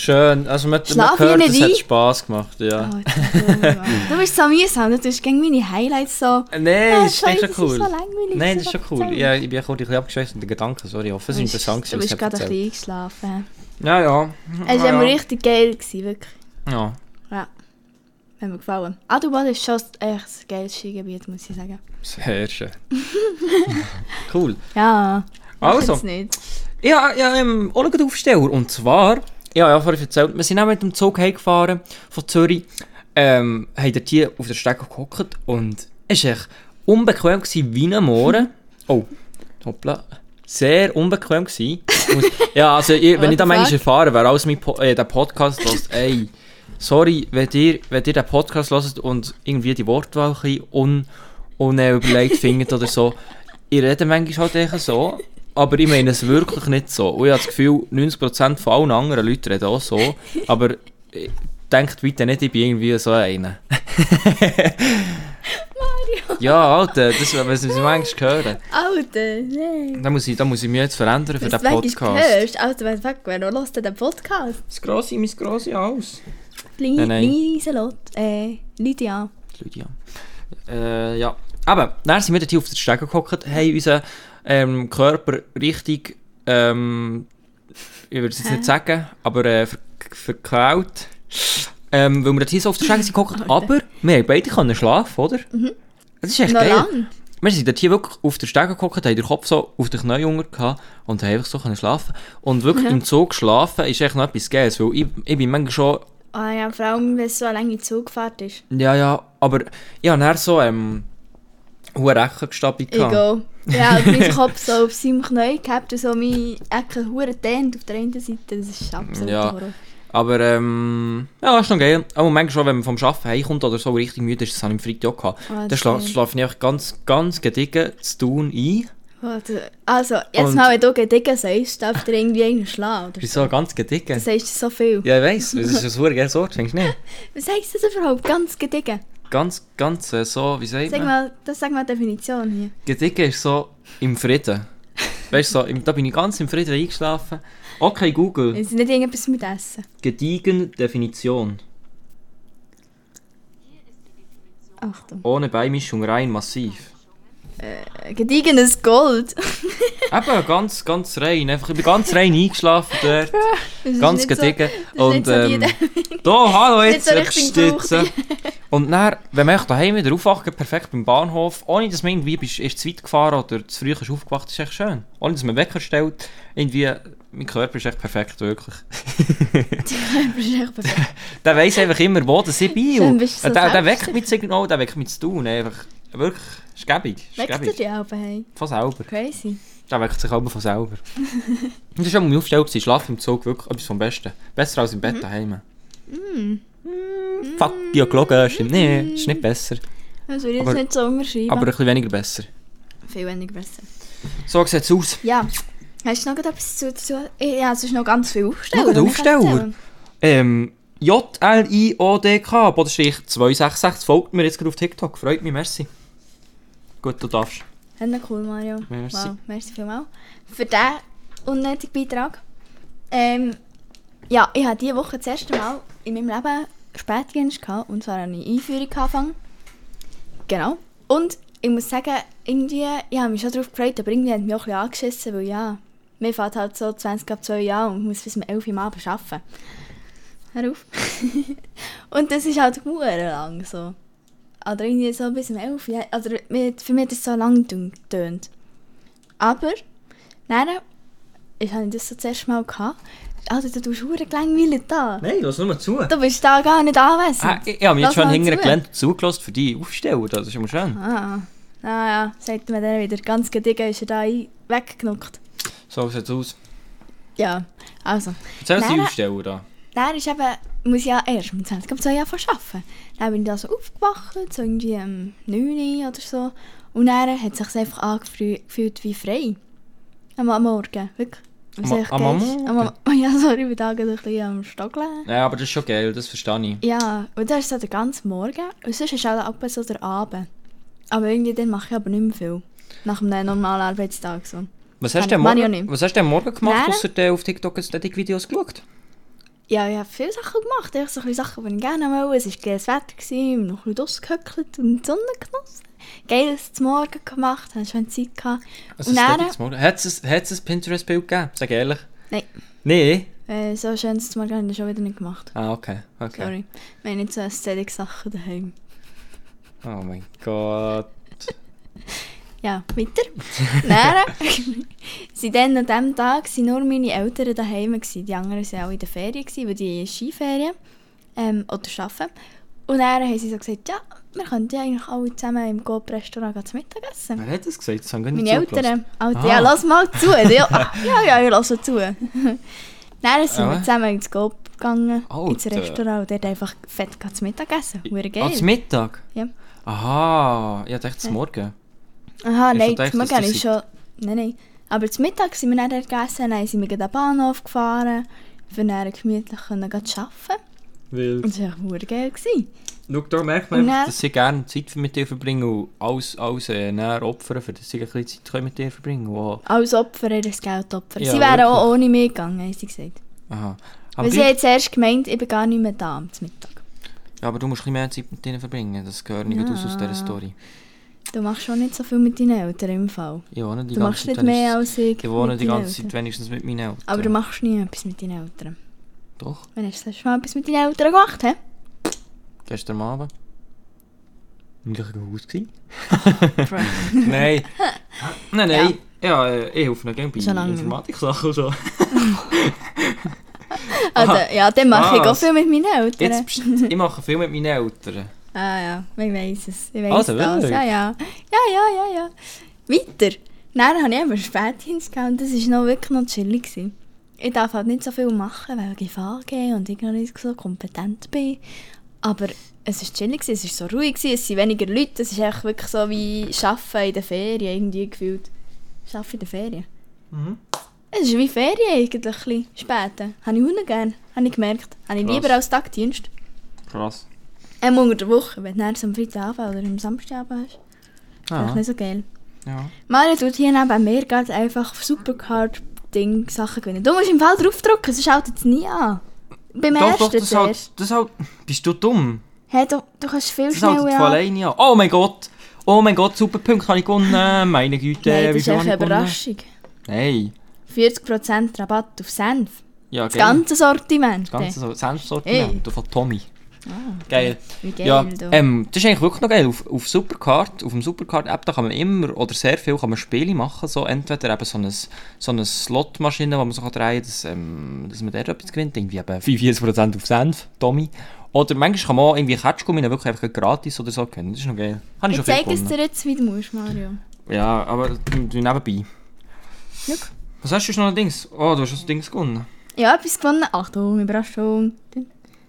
Schön. Also man hört, wie es nicht hat ein. Spass gemacht, ja. Oh, du bist so mühsam. Du tust gegen meine Highlights so... Nein, Ah, das ist cool. das ist so langweilig, Nein, das das ist schon cool. Ja, ich bin auch ein bisschen abgeschweißt mit den Gedanken. Sorry, ich hoffe, es war interessant. Du bist gerade ein bisschen eingeschlafen. Ja, ja. Es war ja. richtig geil, gewesen, wirklich. Ja. Ja. Hat mir gefallen. Adelboden ist schon echt ein geiles Skigebiet, muss ich sagen. Sehr schön. cool. Ja. Also. nicht. Ja, ja, ähm, auch einen Aufsteller. Und zwar, ja, ja, vorhin erzählt, wir sind auch mit dem Zug heimgefahren von Zürich, ähm, haben dort hier auf der Strecke gehockt und es war echt unbequem gewesen, wie ein Mohren. Oh, hoppla. Sehr unbequem gewesen. Muss- ja, also, ich, wenn ich da manchmal erfahre, wer alles mein po äh, den Podcast hört, ey, sorry, wenn ihr, wenn ihr den Podcast hört und irgendwie die Wortwahl un, unüberlegt findet oder so, ich rede manchmal halt echt so, aber ich meine es wirklich nicht so. Und ich habe das Gefühl, 90% von allen anderen Leuten reden auch so, aber denkt bitte nicht, ich bin irgendwie so einer. Ja, Alter, das was wir manchmal hören. Alter, nein. Da muss ich, da muss ich mich jetzt verändern für Was den du wirklich Podcast. hörst. Alter, was weg, wer hört den Podcast? Das grosse, mein grosse Haus. Li Nein, nein. Lieselot, äh, Lydia. Lydia. Äh, ja. Aber, dann sind wir dort hier auf der Stege gehockt, haben unseren ähm, Körper richtig, ähm, ich würde es jetzt nicht sagen, aber äh, ver verklaut. Ähm, weil wir dort hier so auf der Stege sind gehockt, aber wir haben beide können schlafen, oder? Das ist echt Noch geil. lang? Wir sind dort hier wirklich auf der Stege gehockt, haben den Kopf so auf den Knie unter gehabt und haben einfach so können schlafen. Und wirklich im Zug schlafen ist echt noch etwas Geiles, weil ich, ich bin manchmal schon Ah ja, vor allem, wenn es so eine lange Zugfahrt ist. Ja, ja, aber ich habe so ähm, hohe Rechen gestapelt. Egal. Ja, und mein Kopf so auf seinem Knie gehabt und so meine Ecke hure dehnt auf der einen Seite. Das ist absolut Ja. Horror. Aber ähm, ja, ist noch geil. Aber manchmal schon, wenn man vom Arbeiten heimkommt oder so richtig müde ist, das habe ich am Freitag auch gehabt. Ah, dann das schla schlafe ich einfach ganz, ganz gediegen zu tun ein. Warte. Also, jetzt Und- mal, wenn du Gedicken sagst, darf dir irgendwie einen so. Wieso ganz gediegen? Du sagst so viel. Ja, ich weiss, das ist ein super geiles Wort, findest du nicht? Was heisst das überhaupt? Ganz Gedicken? Ganz, ganz äh, so, wie sagt Sag man? mal, das sag mal Definition hier. Gediegen ist so im Frieden. Weißt du, so, im, da bin ich ganz im Frieden eingeschlafen. Okay, Google. Es ist nicht irgendetwas mit Essen. Gediegen Definition. Achtung. Ohne Beimischung rein massiv. Äh, Gediegenes Gold. Eben, ganz, ganz rein. Einfach, ich bin ganz rein eingeschlafen dort. Ist ganz so- gediegen. ist und so ähm, da, hallo, jetzt so stützen. Und dann, wenn man daheim wieder aufwacht, perfekt beim Bahnhof, ohne dass man irgendwie bist, erst zu weit gefahren oder zu früh ist aufgewacht, ist echt schön. Ohne dass man Wecker stellt, irgendwie, mein Körper ist echt perfekt, wirklich. Das ist echt perfekt. Der weiss einfach immer, wo das ich bin. So der, der weckt mich Signal, der weckt mich zu tun. Einfach, wirklich, ist gäbig. Ist Weckt dich auch hey? Von selber. Crazy. Der weckt sich aber von selber. Das schon mal aufgestellt, gewesen. Schlafen im Zug wirklich etwas vom Besten. Besser als im Mhm. Bett daheim. Mm. Fuck, ja, gelogen, stimmt nicht. Ist nicht besser. Das würde ich Aber- jetzt nicht so unterschreiben. Aber ein bisschen weniger besser. Viel weniger besser. So sieht es aus. Ja. Hast du noch etwas zu... zu ja, es ist noch ganz viel Aufsteller. Noch die Aufsteller? Ähm, J-L-I-O-D-K, Bodenstrich 266, folgt mir jetzt gerade auf TikTok. Freut mich, merci. Gut, du darfst. Hat cool, Mario. Merci. Wow, merci vielmals. Für diesen unnötigen Beitrag. Ähm, ja, ich hatte diese Woche das erste Mal in meinem Leben Spätdienst gehabt. Und zwar eine Einführung angefangen. Genau. Und ich muss sagen, irgendwie, ich habe mich schon darauf gefreut, aber irgendwie hat mich auch ein bisschen angeschissen, weil ja, mir fährt halt so 20 ab 2 Jahre und muss bis um 11 Uhr am Abend arbeiten. Hör auf. und das ist halt nur lang so. Oder irgendwie so bis um 11 Uhr. Also mir- für mich hat das so lang getönt. Aber, dann ich habe das so das erste Mal gehabt. Also du tust verdammt langweilig da. Nein, lass nur mal zu. Du bist da gar nicht anwesend. Ah, ich ich habe mich jetzt schon mal hinterher zu. gelernt und zugelassen für die Aufsteller. Das ist immer schön. Ah, ah ja, sagt mir dann wieder. Ganz gediegen ist er da weggenuckt. So sieht es aus. Ja, also. Erzähl uns die Nein, Aufsteller da. Dann ist eben, muss ich ja erst um 20 ab 2 Jahre arbeiten. Dann bin ich da so aufgewacht, so irgendwie um 9 Uhr oder so. Und dann hat es sich einfach angefühlt wie frei. Am am Morgen, wirklich. Am- echt am ja, sorry, ich bin da gerade ein bisschen am Stockeln. Ja, aber das ist schon geil, das verstehe ich. Ja, und das ist so der ganze Morgen. Und sonst ist auch ab so der Abend. Aber irgendwie dann mache ich aber nicht mehr viel. Nach einem normalen Arbeitstag so. Was hast, du denn morgen, was hast du denn morgen gemacht, außer du auf TikTok Aesthetic-Videos geschaut? Ja, ich habe viele Sachen gemacht. Einfach so Sachen, die ich gerne wollte. Es war geiles Wetter, gewesen, wir haben noch ein bisschen und die Sonne genossen. Geiles zum Morgen gemacht, hatte schön Zeit. Gehabt. Was und dann? Hat es ein, Pinterest-Bild gegeben? Sag ehrlich. Nein. Nee? äh, so schönes zum Morgen habe ich schon wieder nicht gemacht. Ah, okay. okay. Sorry. Wir haben nicht so Ästhetik-Sachen daheim. Oh mein Gott. Ja, weiter. dann, sind dann an diesem Tag sind nur meine Eltern daheim. Gewesen. Die anderen waren auch in der Ferien, gewesen, weil die Skiferien ähm, oder arbeiten. Und dann haben sie so gesagt, ja, wir könnten ja eigentlich alle zusammen im Coop-Restaurant zu Mittag essen. Wer hat das gesagt? Das haben nicht Meine zugelassen. Eltern. Alter, Ah. ja, lass mal zu. Ja, ah, ja, ja, ich lasse zu. Dann sind Ah. wir zusammen ins Coop gegangen, ins Alter. Restaurant und dort einfach fett zu Mittag essen. Hure geil. Ah, zum Mittag? Ja. Aha, ich dachte zum Morgen. Aha, Ich nein, zum dass Morgen das ist schon... Nein, nein. Aber zum Mittag sind wir dann gegessen, dann sind wir den Bahnhof gefahren, für dann gemütlich können gehen arbeiten. Wild. Und das war echt geil. gewesen. Schau, da merkt man einfach, dann- dass sie gerne Zeit mit dir verbringen und alles, alles äh, näher opfern, für dass sie ein bisschen Zeit mit dir verbringen können. Wow. Als Opfer, ihr Geld opfern. Ja, sie wären auch wirklich. ohne mich gegangen, haben sie gesagt. Aha. Aber, Weil sie hat zuerst gemeint, ich bin gar nicht mehr da am Mittag. ja, aber du musst ein bisschen mehr Zeit mit ihnen verbringen. Das gehört nicht Ja. aus aus dieser Story. Du machst schon nicht so viel mit deinen Eltern im Fall. Ich wohne die Du ganze machst Zeit nicht mehr als ich Ich wohne die ganze Zeit wenigstens mit meinen Eltern. Aber du machst nie etwas mit deinen Eltern. Doch, Wann hast du das Mal etwas mit deinen Eltern gemacht, hä? gestern Abend. Im gleichen Haus gewesen. Nein. Nein, nein. Ja, äh, ich helfe noch gerne bei mehr. Informatik-Sachen und so. Also, ja, dann mache ich auch viel mit meinen Eltern. Jetzt, ich mache viel mit meinen Eltern. Ah ja, ich weiss es. Ich weiss Also, das. wirklich? Ja, ja. Ja, ja, ja, ja. Weiter. Dann habe ich eben Spätdienst gehabt und das war noch wirklich noch chillig. gewesen. Ich darf halt nicht so viel machen, weil ich VG und ich noch nicht so kompetent bin. Aber es war chillig, gewesen, es war so ruhig, gewesen, es sind weniger Leute. Es ist echt wirklich so wie Arbeiten in den Ferien irgendwie gefühlt. Arbeiten in den Ferien. Mhm. Es ist wie Ferien eigentlich, später. Habe ich auch gerne, habe ich gemerkt. Habe ich Krass. lieber als Tagdienst. Krass. Ähm, unter der Woche, wenn du dann am Freitagabend oder am Samstagabend hast. Das ist Ja. nicht so geil. ja. Mario tut hier neben mir gerade einfach Supercard-Ding Sachen gewinnen. Du musst im Fall draufdrücken, sonst haltet es nie an. Beim Doch, ersten doch, das halt, das halt... Bist du dumm? Hey, du, du kannst viel Das schneller von an. alleine an. Oh mein Gott! Oh mein Gott, super Punkt habe ich gewonnen. Meine Güte, Nein, das wie ist echt eine? Überraschung. Nein. 40% Rabatt auf Senf. Ja, Das ganze Sortiment. Das ganze so Senfsortiment von Tommy. Geil. Wie geil, Ja, ähm, das ist eigentlich wirklich noch geil. Auf, auf Supercard, auf dem Supercard-App, da kann man immer oder sehr viel kann man Spiele machen. So entweder eben so eine, so eine Slotmaschine, wo man so kann drehen kann, dass, ähm, dass man dort etwas gewinnt. Irgendwie eben 45% auf Senf, Tommy. Oder manchmal kann man auch irgendwie Ketschgummi wirklich einfach gratis oder so gewinnen. Das ist noch geil. Habe ich ich zeige es dir jetzt, wie du musst, Mario. Ja, aber du nebenbei. Schau. Was hast du schon noch Dings? Oh, du hast schon Dings gewonnen. Ja, etwas gewonnen. Achtung, Überraschung.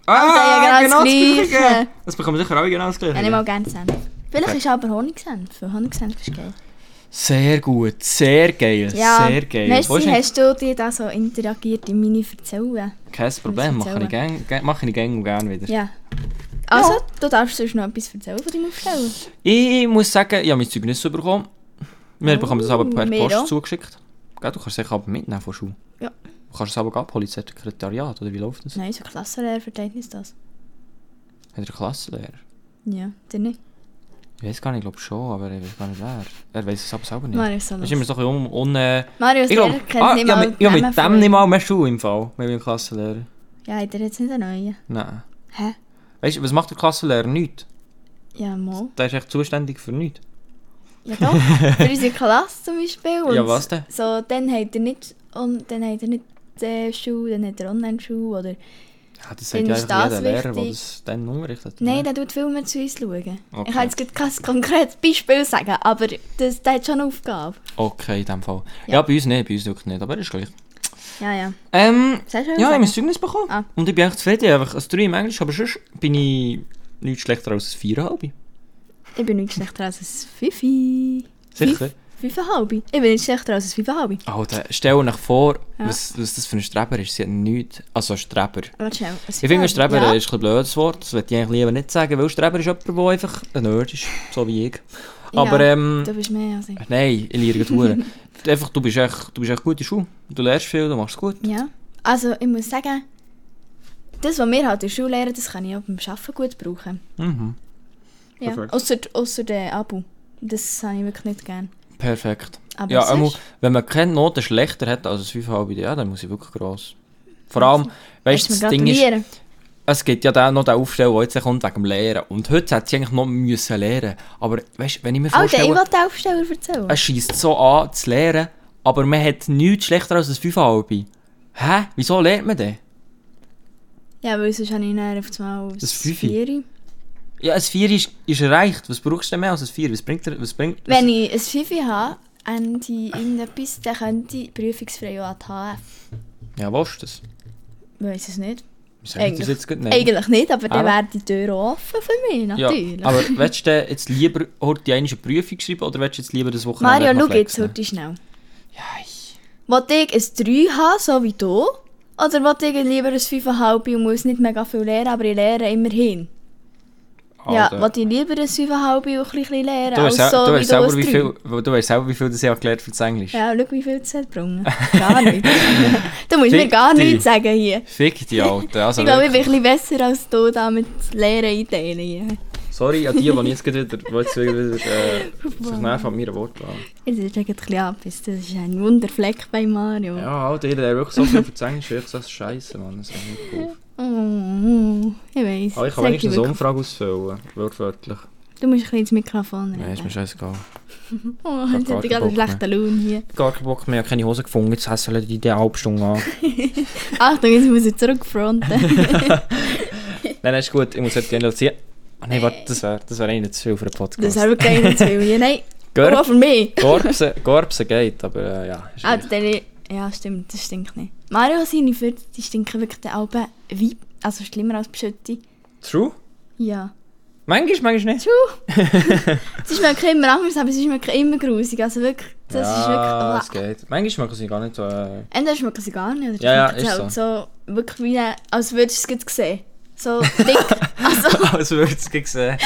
Ah, ja, genau das Gleiche. Das bekommen sicher alle genau das Ich gleiche. nehme auch gerne Senf. Vielleicht Okay. ist aber Honigsenf. Honigsenf ist geil. Sehr gut, sehr geil, Ja, sehr geil. Merci, hast du dir da so interagiert in meine Erzählungen? Kein Problem, ich mache ich, gern, gern, mache ich gern und gerne wieder. Ja. Also, du darfst sonst noch etwas erzählen von deinem Aufstellen. Ich muss sagen, ich habe mein Zeugnis bekommen. Wir Oh, bekommen das aber per wir Post auch. zugeschickt. Du kannst es sicher aber mitnehmen von Schule. Ja. Du kannst es aber abholen ins Sekretariat, oder wie läuft das? Nein, so Klassenlehrerverteidigung ist das. Hat er einen Klassenlehrer? Ja, der nicht. Ich weiß gar nicht, ich glaube schon, aber ich weiß gar nicht wer. Er weiß es aber selber nicht. So das ist immer so ein un... un äh, Marius ich Lehrer kennt ah, nicht ja, mal mit, ja, mit Namen dem nicht mal mehr Schule im Fall, mit meinem Klassenlehrer. Ja, hat er jetzt nicht einen neuen? Nein. Hä? Weißt du, was macht der Klassenlehrer? Nichts. Ja, mal. Der ist echt zuständig für nichts. Ja doch, für unsere Klasse zum Beispiel. Und Ja, was denn? So, dann hat er nicht, und dann hat er nicht äh, Schule, dann hat er Online-Schule oder... Ja, das sagt ja das jeder Lehrer, der das dann unterrichtet. Nein, oder? der tut viel mehr zu uns schauen. Okay. Ich kann jetzt kein konkretes Beispiel sagen, aber das, der hat schon eine Aufgabe. Okay, in dem Fall. Ja. Ja. bei uns nicht, bei uns wirklich nicht, aber ist gleich. Ja, ja. Ähm, ja, ich habe sagen? Zeugnis bekommen. Ah. Und ich bin echt zufrieden. Einfach ein 3 im Englisch, aber sonst bin ich nicht schlechter als ein 4,5. Ich bin nicht schlechter als ein Fifi. Sicher? Fünfeinhalb. Ich bin nicht schlechter als ein Fünfeinhalb. Alter, stell dir vor, Ja. was, was das für ein Streber ist. Sie hat nichts... Also Streber. Warte schnell. ein Ich finde, Streber ja. ist ein blödes Wort. Das würde ich eigentlich lieber nicht sagen, weil Streber ist jemand, der einfach ein Nerd ist. So wie ich. Aber ja, ähm... Du bist mehr als ich. Nein, ich liebe Touren. Einfach, du bist echt, du bist echt gut in der Schule. Du lernst viel, du machst es gut. Ja. Also, ich muss sagen, das, was wir halt in der Schule lernen, das kann ich auch beim Arbeiten gut brauchen. Mhm. Ja. Ausser, ausser der Abu. Das habe ich wirklich nicht gern. Perfekt. Aber ja, einmal, wenn man keine Noten schlechter hat als ein 5,5, ja, dann muss ich wirklich gross. Vor allem, weißt du, das Ding ist, es gibt ja dann noch den Aufsteller, der jetzt kommt wegen dem Lehren. Und heute hätte sie eigentlich noch müssen lehren Aber weißt du, wenn ich mir oh, vorstelle... Oh, okay, ich will den Aufsteller erzählen. Es schießt so an, zu lehren, aber man hat nichts schlechter als ein 5,5. Hä? Wieso lernt man denn? Ja, weil sonst habe ich dann auf einmal ein 4. Ja, ein 4 ist, ist erreicht. Was brauchst du denn mehr als ein 4? Was bringt dir, was bringt Wenn ich ein Fifi habe und ich irgendetwas, dann könnte ich prüfungsfrei auch an die HF. Ja, willst du das? Weiss es nicht. Wieso das Eigentlich- jetzt gerade nicht? Eigentlich nicht, aber dann Aber- wäre die Tür offen für mich, natürlich. Ja, aber willst du denn jetzt lieber heute eine Prüfung schreiben oder willst du jetzt lieber das Wochenende Mario, schau jetzt heute schnell. Ja, ich... Ein 3 haben, so wie du? Oder wollte ich lieber ein 5,5 und muss nicht mega viel lernen, aber ich lerne immerhin? Ja, Alter. wollte ich lieber ein 5,5 und ein bisschen lernen, Du als so du wie selber, wie viel, du weißt selber, wie viel das ich gelernt für das Englisch. Ja, schau, wie viel es hat gebrungen. Gar nicht. du musst mir Fick gar dich. nichts sagen hier. Fick die Alter. Also ich glaube, ich bin wirklich. ein bisschen besser als du da mit Lehren einteilen. hier. Sorry an die, die jetzt wieder, die jetzt wieder äh, sich nerven an meiner Wortwahl. Jetzt ist ein bisschen abbiss. Das ist ein Wunderfleck bei Mario. Ja, Alter, der wirklich so viel für das Englisch ich sage, Scheiße, Mann. Das ist nicht cool. Oh, ich weiss. Aber ich kann wenigstens eine wirklich. Umfrage ausfüllen, wortwörtlich. Du musst ein bisschen ins Mikrofon Nein, ist mir reden. scheißegal. oh, jetzt hat ich gerade einen schlechten Lohn hier. Gar keinen Bock mehr, ich habe keine Hose gefunden, jetzt hässeln die die halbe Stunde an. Achtung, jetzt muss ich zurückfronten. nein, nein, ist gut, ich muss heute gerne ziehen. Ah nein, warte, das wäre das wär eigentlich nicht zu viel für einen Podcast. das ist aber keiner zu viel. hier. Nein, Gör- nur für mich. Gorbsen, Gorbsen geht, aber äh, ja. Ah, der, ja, stimmt, das stinkt nicht. Mario seine die stinken wirklich den Alben wie, also schlimmer als Beschütte. True? Ja. Manchmal, manchmal nicht. Sie schmecken immer anders, aber sie schmecken immer grusig. Also wirklich, das ja, ist es wirklich... geht. Manchmal schmecken sie gar nicht so... Äh, Entweder schmecken sie gar nicht, oder Ja, ja, ist halt so. wirklich wie, eine- als würdest du es sehen. So dick, also als würde es gesehen.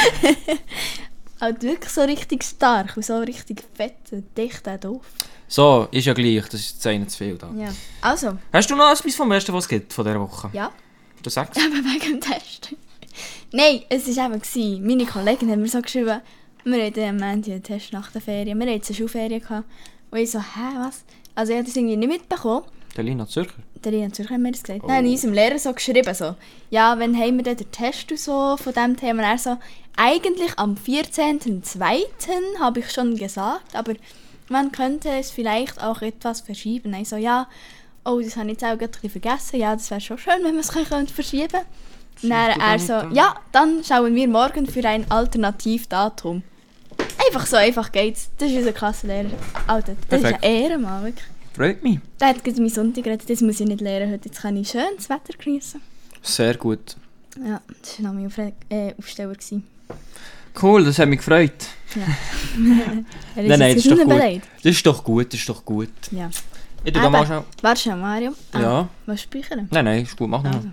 halt wirklich so richtig stark und so richtig fett, und dicht und doof. So, ist ja gleich, das ist jetzt einer zu viel da. Ja. Also, Hast du noch etwas vom ersten, was es gibt von dieser Woche? ja, Du sagst? aber wegen dem Test. Nein, es war eben, gewesen, meine Kollegin hat mir so geschrieben, wir hatten am Ende einen Test nach der Ferien, wir hatten eine Schulferien gehabt. Und ich so, hä, was? Also ich habe das irgendwie nicht mitbekommen. Der Lina Zürcher. Der Lina Zürcher hat mir das gesagt. Oh. Nein, in unserem Lehrer so geschrieben, so, ja, wann haben wir denn den Test und so von diesem Thema? Er so, eigentlich am 14.02. habe ich schon gesagt, aber man könnte es vielleicht auch etwas verschieben. Ich so, ja, oh, das habe ich jetzt auch gerade ein vergessen. Ja, das wäre schon schön, wenn wir es verschieben könnte. Und dann er so, ja, dann schauen wir morgen für ein Alternativdatum. Einfach so einfach geht's. Das ist unser Klassenlehrer. Alter, das Perfekt. ist eine Ehre, Mann, wirklich. Freut mich. Der hat gerade meinen Sonntag geredet, das muss ich nicht lernen heute. Jetzt kann ich schön das Wetter genießen. Sehr gut. Ja, das war noch mein Aufre äh, Aufsteller. Gewesen. Cool, das hat mich gefreut. Er Nein, nein, das ist doch gut. Das ist doch gut, das ist doch gut. Ja. Ich tu da mal schnell... Warte schnell, Mario. Ah, Ja. Was speichern? Nein, nein, ist gut, mach noch. Also.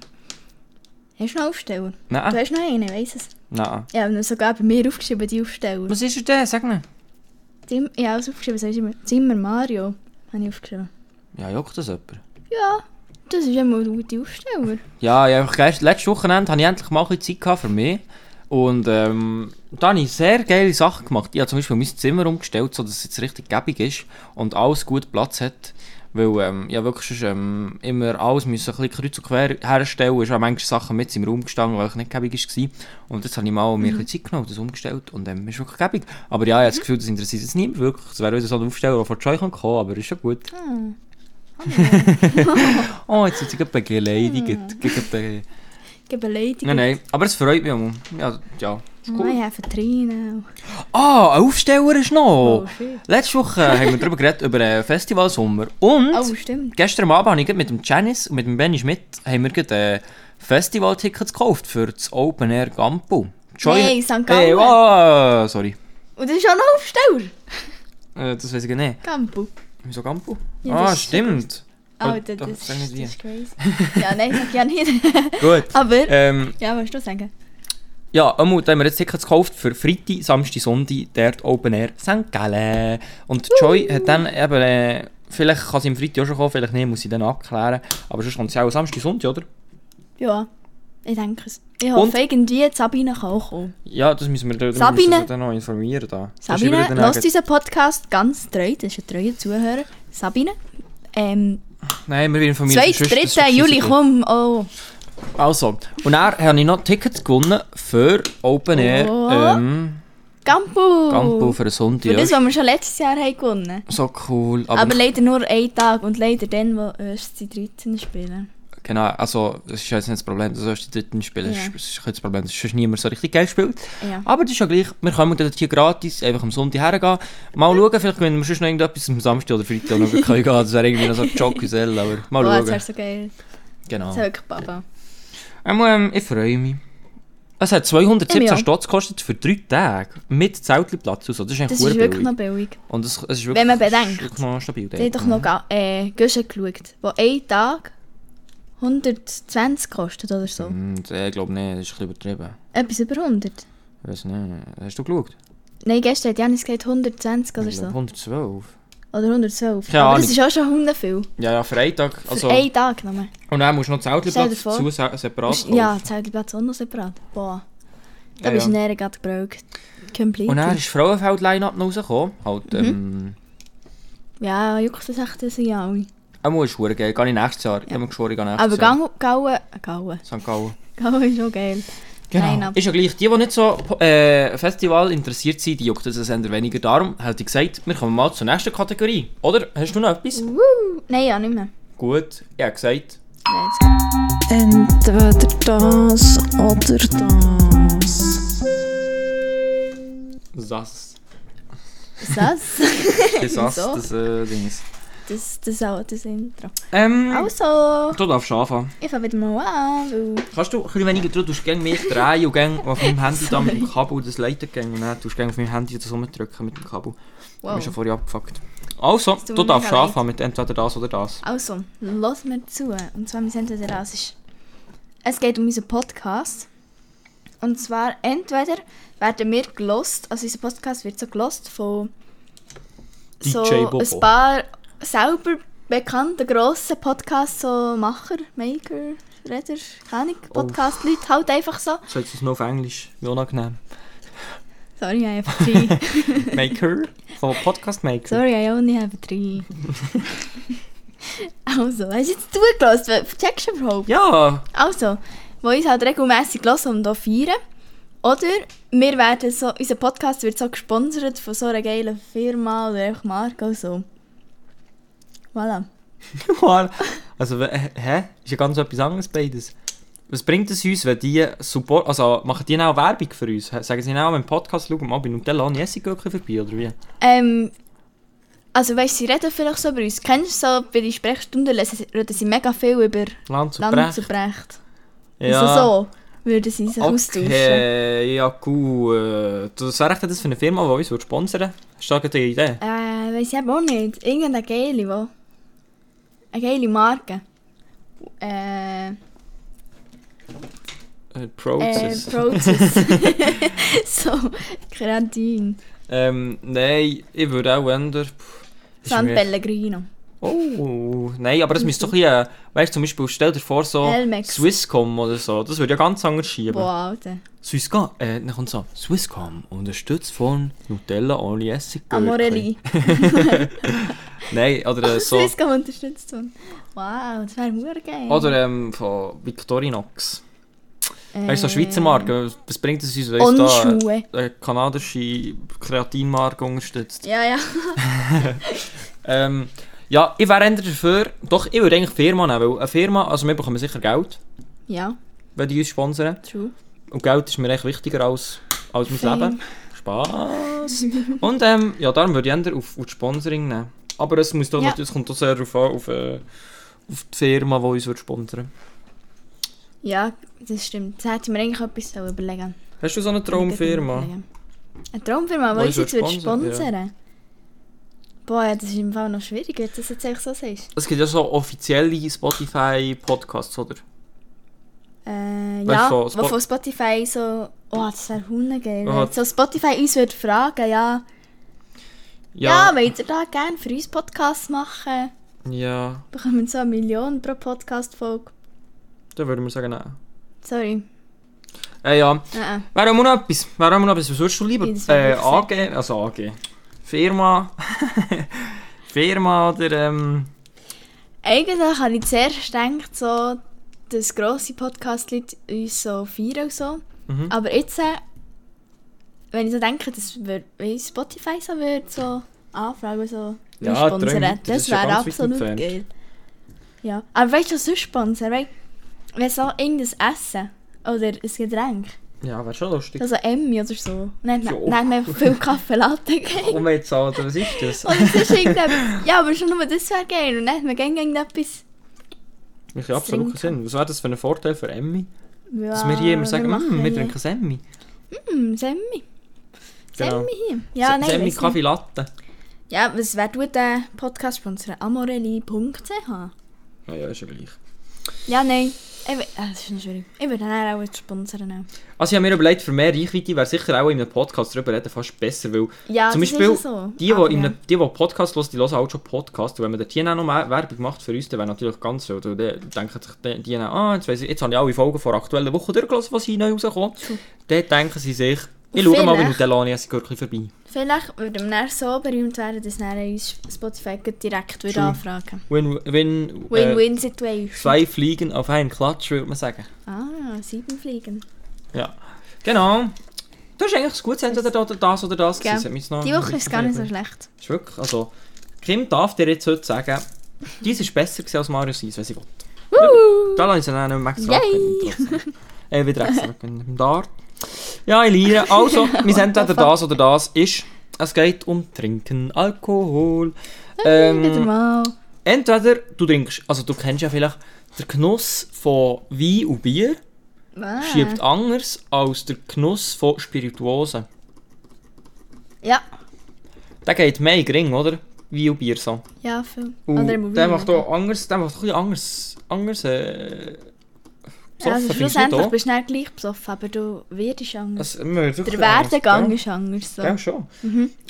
Hast du noch Aufsteller? Du Nein, hast noch einen, ich weiss es. nein. Ich habe sogar bei mir aufgeschrieben, die Aufsteller. Was ist denn? Sag mir. Zim ich habe alles aufgeschrieben, sag ich immer. Zimmer Mario habe ich aufgeschrieben. Ja, juckt das jemand? Ja, das ist immer ein guter Aufsteller. Ja, ja einfach geil. Letztes Wochenende hatte ich endlich mal ein bisschen Zeit gehabt für mich. Und ähm, da habe ich sehr geile Sachen gemacht. Ich habe zum Beispiel mein Zimmer umgestellt, sodass es jetzt richtig gäbig ist und alles gut Platz hat. Weil ähm, ja wirklich sonst, ähm, immer alles müssen ein bisschen kreuz und quer herstellen. Es waren manche Sachen mit im Raum gestanden, weil ich nicht gäbig war. Und jetzt habe ich mal mir ein bisschen Zeit genommen und das umgestellt und ähm, ist wirklich gäbig. Aber ja, ich habe das Gefühl, das interessiert jetzt niemand wirklich. Es wäre wieder so ein Aufsteller, der von Joy kommen kann, aber ist schon gut. oh, jetzt sind sie gerade beleidigt. Gegen be Ich beleidigt. Nein, nein, aber es freut mich. auch. Ja, ja. cool. ich habe Trine. Ah, ein Aufsteller ist noch. Oh. Letzte Woche haben wir darüber geredet, über den Festivalsommer. Und Oh, gestern Abend habe ich mit dem Janice und mit dem Benny Schmidt haben wir äh, Festivaltickets gekauft für das Open Air Gampo. Nein, St. Gallen. Hey, oh, sorry. Und das ist auch noch Aufsteller. Äh, das weiß ich nicht. Campo. Wieso Gampo? Ja, ah, stimmt. Alter, doch, das, nicht das wie. ist crazy. ja, nein, sag ich ja nicht. Gut. Aber, Ähm, ja, willst du sagen? Ja, einmal da haben wir jetzt Tickets gekauft für Freitag, Samstag, Sonntag, dort Open Air St. Gallen. Und Joy hat dann eben, äh, vielleicht kann sie am Freitag auch schon kommen, vielleicht nicht, muss sie dann abklären. Aber sonst kommt sie auch Samstag, Sonntag, oder? Ja, ich denke es. Ich hoffe Und? irgendwie, die Sabine kann auch kommen. Ja, das müssen wir, da Sabine? müssen wir dann noch informieren. Da. Das Sabine Egen- unseren Podcast ganz treu, das ist ein treuer Zuhörer. Sabine, ähm, Nein, wir informieren 2. sonst- das 3. ist Juli, okay. komm, oh. Also, und dann habe ich noch Tickets gewonnen für Open Air Oh. ähm, Gampo! Gampo für einen Sonntag. Für das, was wir schon letztes Jahr haben gewonnen so cool. Aber, Aber, leider nur einen Tag und leider dann, wo erst die 13 spielen. Genau, also das ist jetzt nicht das Problem, dass erst die dritten spielen. Ja. Das ist das Problem, dass sonst niemand so richtig geil spielt. Ja. Aber das ist ja gleich, wir können dort hier gratis einfach am Sonntag hergehen. Mal schauen, vielleicht können wir sonst noch irgendetwas am Samstag oder Freitag noch gehen. Das wäre irgendwie noch so Joggesell, aber mal Oh, das schauen. wäre so geil. Genau. Das wäre wirklich Papa. Ähm, ähm, ich freue mich. Es hat 217 Ich auch. Stutz gekostet für drei Tage. Mit Zeltplatz und so. Das ist Das ist wirklich noch billig. Und es, es ist wirklich, Wenn man ist bedenkt. wirklich noch stabil. Die hat doch noch ga- äh, Guschen geschaut, wo ein Tag 120 kostet oder so. Äh, ich glaube nicht, das ist ein bisschen übertrieben. Etwas über 100. Ich weiß nicht. Hast du geschaut? Nein, gestern hat Janis gesagt 120 oder so. 112. Oder 112. Keine Aber Ahnung. das ist auch schon viel. Ja, ja, Freitag. Also, Für einen Tag nur. und dann musst du noch Stell Zeltplatz dir se- separat kaufen. Ja, Zeltplatz auch noch separat. Boah. Da Ja, bist du ja. näher gerade gebraucht. Complete. Und dann ist Frauenfeld-Line-Up noch rausgekommen. Halt, Mhm. ähm... Ja, juckt das echt, das sind ja alle. Er muss schwuren gehen. Gehe ich nächstes Jahr. Ich habe geschworen, ich gehe nächstes Aber Jahr. Gauen, Gauen, Gauen. St. Gallen. Gauen ist schon geil. Genau. Line-Up. Ist ja gleich. Die, die nicht so äh, Festival interessiert sind, die juckt das eher weniger. Darum hätte ich gesagt, wir kommen mal zur nächsten Kategorie. Oder? Hast du noch etwas? Woo! Nein, ja, nicht mehr. Gut. Ich habe gesagt... Entweder das oder das. Sass. Das? Das Sass, Wieso? das äh, Dings. Das, das auch das Intro. Ähm... Also, Du darfst anfangen. ich fange wieder mal an, weil... Kannst du ein bisschen weniger drücken, du tust gerne mich drehen und gerne auf meinem Handy da mit dem Kabel das leiten gehen und dann tust du gerne auf meinem Handy das rumdrücken mit dem Kabel. Du Wow. bist ja vorher abgefuckt. Also, du darfst anfangen mit entweder das oder das. Also, lass mir zu. Und zwar, wir sind entweder das ist... Es geht um unseren Podcast. Und zwar, entweder werden wir gelost, also unser Podcast wird so gelost von DJ so Bobo. ein paar selber bekannten grossen Podcasts, so Macher, Maker, Redder, keine Podcast-Leute, halt einfach so. So jetzt noch auf Englisch, wie unangenehm. Sorry, I have three. Maker? Von Podcast Maker? Sorry, I only have three. also, hast du jetzt zugelassen? Checkst du überhaupt? Ja! Also, wo uns halt regelmässig hören und auch feiern. Oder wir werden so, unser Podcast wird so gesponsert von so einer geilen Firma oder einfach Marke und so. Voilà. Also, hä? Ist ja ganz etwas anderes beides. Was bringt es uns, wenn die Support... Also, machen die auch Werbung für uns? Sagen sie auch, wenn Podcast schauen, mal bei Nutella und Essiggurken vorbei, oder wie? Ähm, also weißt sie reden vielleicht so über uns. Kennst du so, bei den Sprechstunden reden sie mega viel über Land zu Land zu Brecht. Brecht. Also so würden sie sich austauschen. Okay, ja gut. Was wäre das für eine Firma, die uns sponsern würde? Hast du da eine Idee? Äh, weiss ich eben auch nicht. Irgendeine geile, wo... Eine geile Marke. Äh... Äh, Äh, Process. Process. so, Kreatin. ähm, nein, ich würde auch ändern. San Pellegrino. Oh, nein, aber das müsste doch ein bisschen, weißt du, zum Beispiel, stell dir vor, so Helmex. Swisscom oder so, das würde ja ganz anders schieben. Boah, Alter. Swisscom, äh, dann kommt so, Swisscom, unterstützt von Nutella ohne Essig. Amorelli. Nein, oder äh, so, Swisscom unterstützt worden. Wow, das wäre mega geil. oder ähm, von Victorinox. Weißt du, so Äh, Schweizer Marken, was bringt es uns, wenn uns da eine kanadische Kreatinmarke unterstützt? Ja, ja. Ähm, ja, ich wäre dafür, doch, ich würde eigentlich Firma nehmen, weil eine Firma, also wir bekommen sicher Geld, Ja, wenn die uns sponsern. true. Und Geld ist mir echt wichtiger als, als mein Fame. Leben. Spaß. Und ähm, ja, darum würde ich eher auf, auf Sponsoring nehmen. Aber es, muss doch, Ja. es kommt doch sehr darauf an, auf, äh, auf die Firma, die uns sponsern Ja, das stimmt. Das hätte ich mir eigentlich etwas überlegen Hast du so eine Traumfirma? Eine Traumfirma, die uns jetzt würde würde sponsern, sponsern Boah, ja, das ist im Fall noch schwierig, wenn du das jetzt so sagst. Es gibt ja so offizielle Spotify-Podcasts, oder? Äh, Weißt ja, wo Spot- von Spotify so... Oh, das wäre geil. Aha. Wenn so Spotify uns würde fragen, ja... Ja, wollt ihr da gerne für uns Podcasts machen? Ja, Bekommen wir so eine Million pro Podcast-Folge. dann würde man sagen, nein. Sorry. Äh, ja, Nein. wäre auch noch etwas. Auch noch etwas. Was würdest du lieber? Ja, Äh, AG, also AG. Firma. Firma oder ähm... Eigentlich habe ich zuerst gedacht, so, dass grosse Podcast-Leute uns so feiern und so. Mhm. Aber jetzt, äh, wenn ich so denke, dass wir, wenn Spotify so würde, so anfragen, so Ja, sponsern, das das wäre absolut geil. Ja, aber weißt du, was sonst sponsern? Weil, wenn so irgendein Essen oder ein Getränk, Ja, wäre schon lustig. also Emmy oder so, dann hat man einfach viel Kaffee Latte gegeben. Komm jetzt, Alter, was ist das? Oder es ist irgendetwas, ja, aber schon nur das wäre geil. Und dann hat man gerne irgendetwas... Ja absolut keinen Sinn. Was wäre das für ein Vorteil für Emmy? Ja, Dass wir hier immer sagen, machen «Mm, wir trinken Semmi. Hm, Semmi. Genau. Semmi hier. Ja, nein, Semmi Kaffee. Latte. Ja, was wer tut den Podcast sponsern? Amorelli.ch Ah ja, ist ja gleich. Ja, nein. Ich, will- ah, das ist schwierig. Ich würde dann auch jetzt sponsern. auch. Also ich habe mir überlegt, für mehr Reichweite wäre sicher auch in einem Podcast darüber reden fast besser, weil Ja, zum Beispiel so. die, die, Aber ja. einem, die, die Podcast hören, die hören auch schon Podcast. Und wenn man dort hier noch mehr Werbung macht für uns, dann wäre natürlich ganz so. Dann denken sich die, die ah, jetzt, weiss ich, jetzt habe ich alle Folgen vor aktuellen Woche durchgelassen, was hier neu rauskommt. Dann denken sie sich, ich schaue mal bei vielleicht- Nutella Esse Gürkli vorbei. Vielleicht würde dann so berühmt werden, dass dann uns Spotify direkt True. anfragen Win, win, äh, Win-win-Situation. zwei Fliegen auf einen Klatsch, würde man sagen. Ah, sieben Fliegen. Ja. Genau. Du hast eigentlich ein gutes entweder da- oder das oder das. Gell. gewesen. Das Die Woche ist gar nicht so schlecht. Ist wirklich, also, Kim darf dir jetzt heute sagen, dies ist besser als Mario Seis, wenn sie will. Da lasse ich sie dann nicht mehr extra Yay. Äh, wieder extra Dart. Ja, liere. Also, wir sind entweder das oder das ist, es geht um Trinken, Alkohol. Wieder Ähm, mal. entweder du trinkst, also du kennst ja vielleicht den Genuss von Wein und Bier, Ah. schiebt anders als der Genuss von Spirituosen. Ja, Der geht mehr in den Ring, oder? Wein und Bier so. ja, viel. Und der macht auch anders, der macht ein bisschen anders, anders äh, besoffen, also du nicht schlussendlich bist du nicht gleich besoffen, aber du wirst anders. Also, wir Der Werdegang ist anders. So. Ja, schon.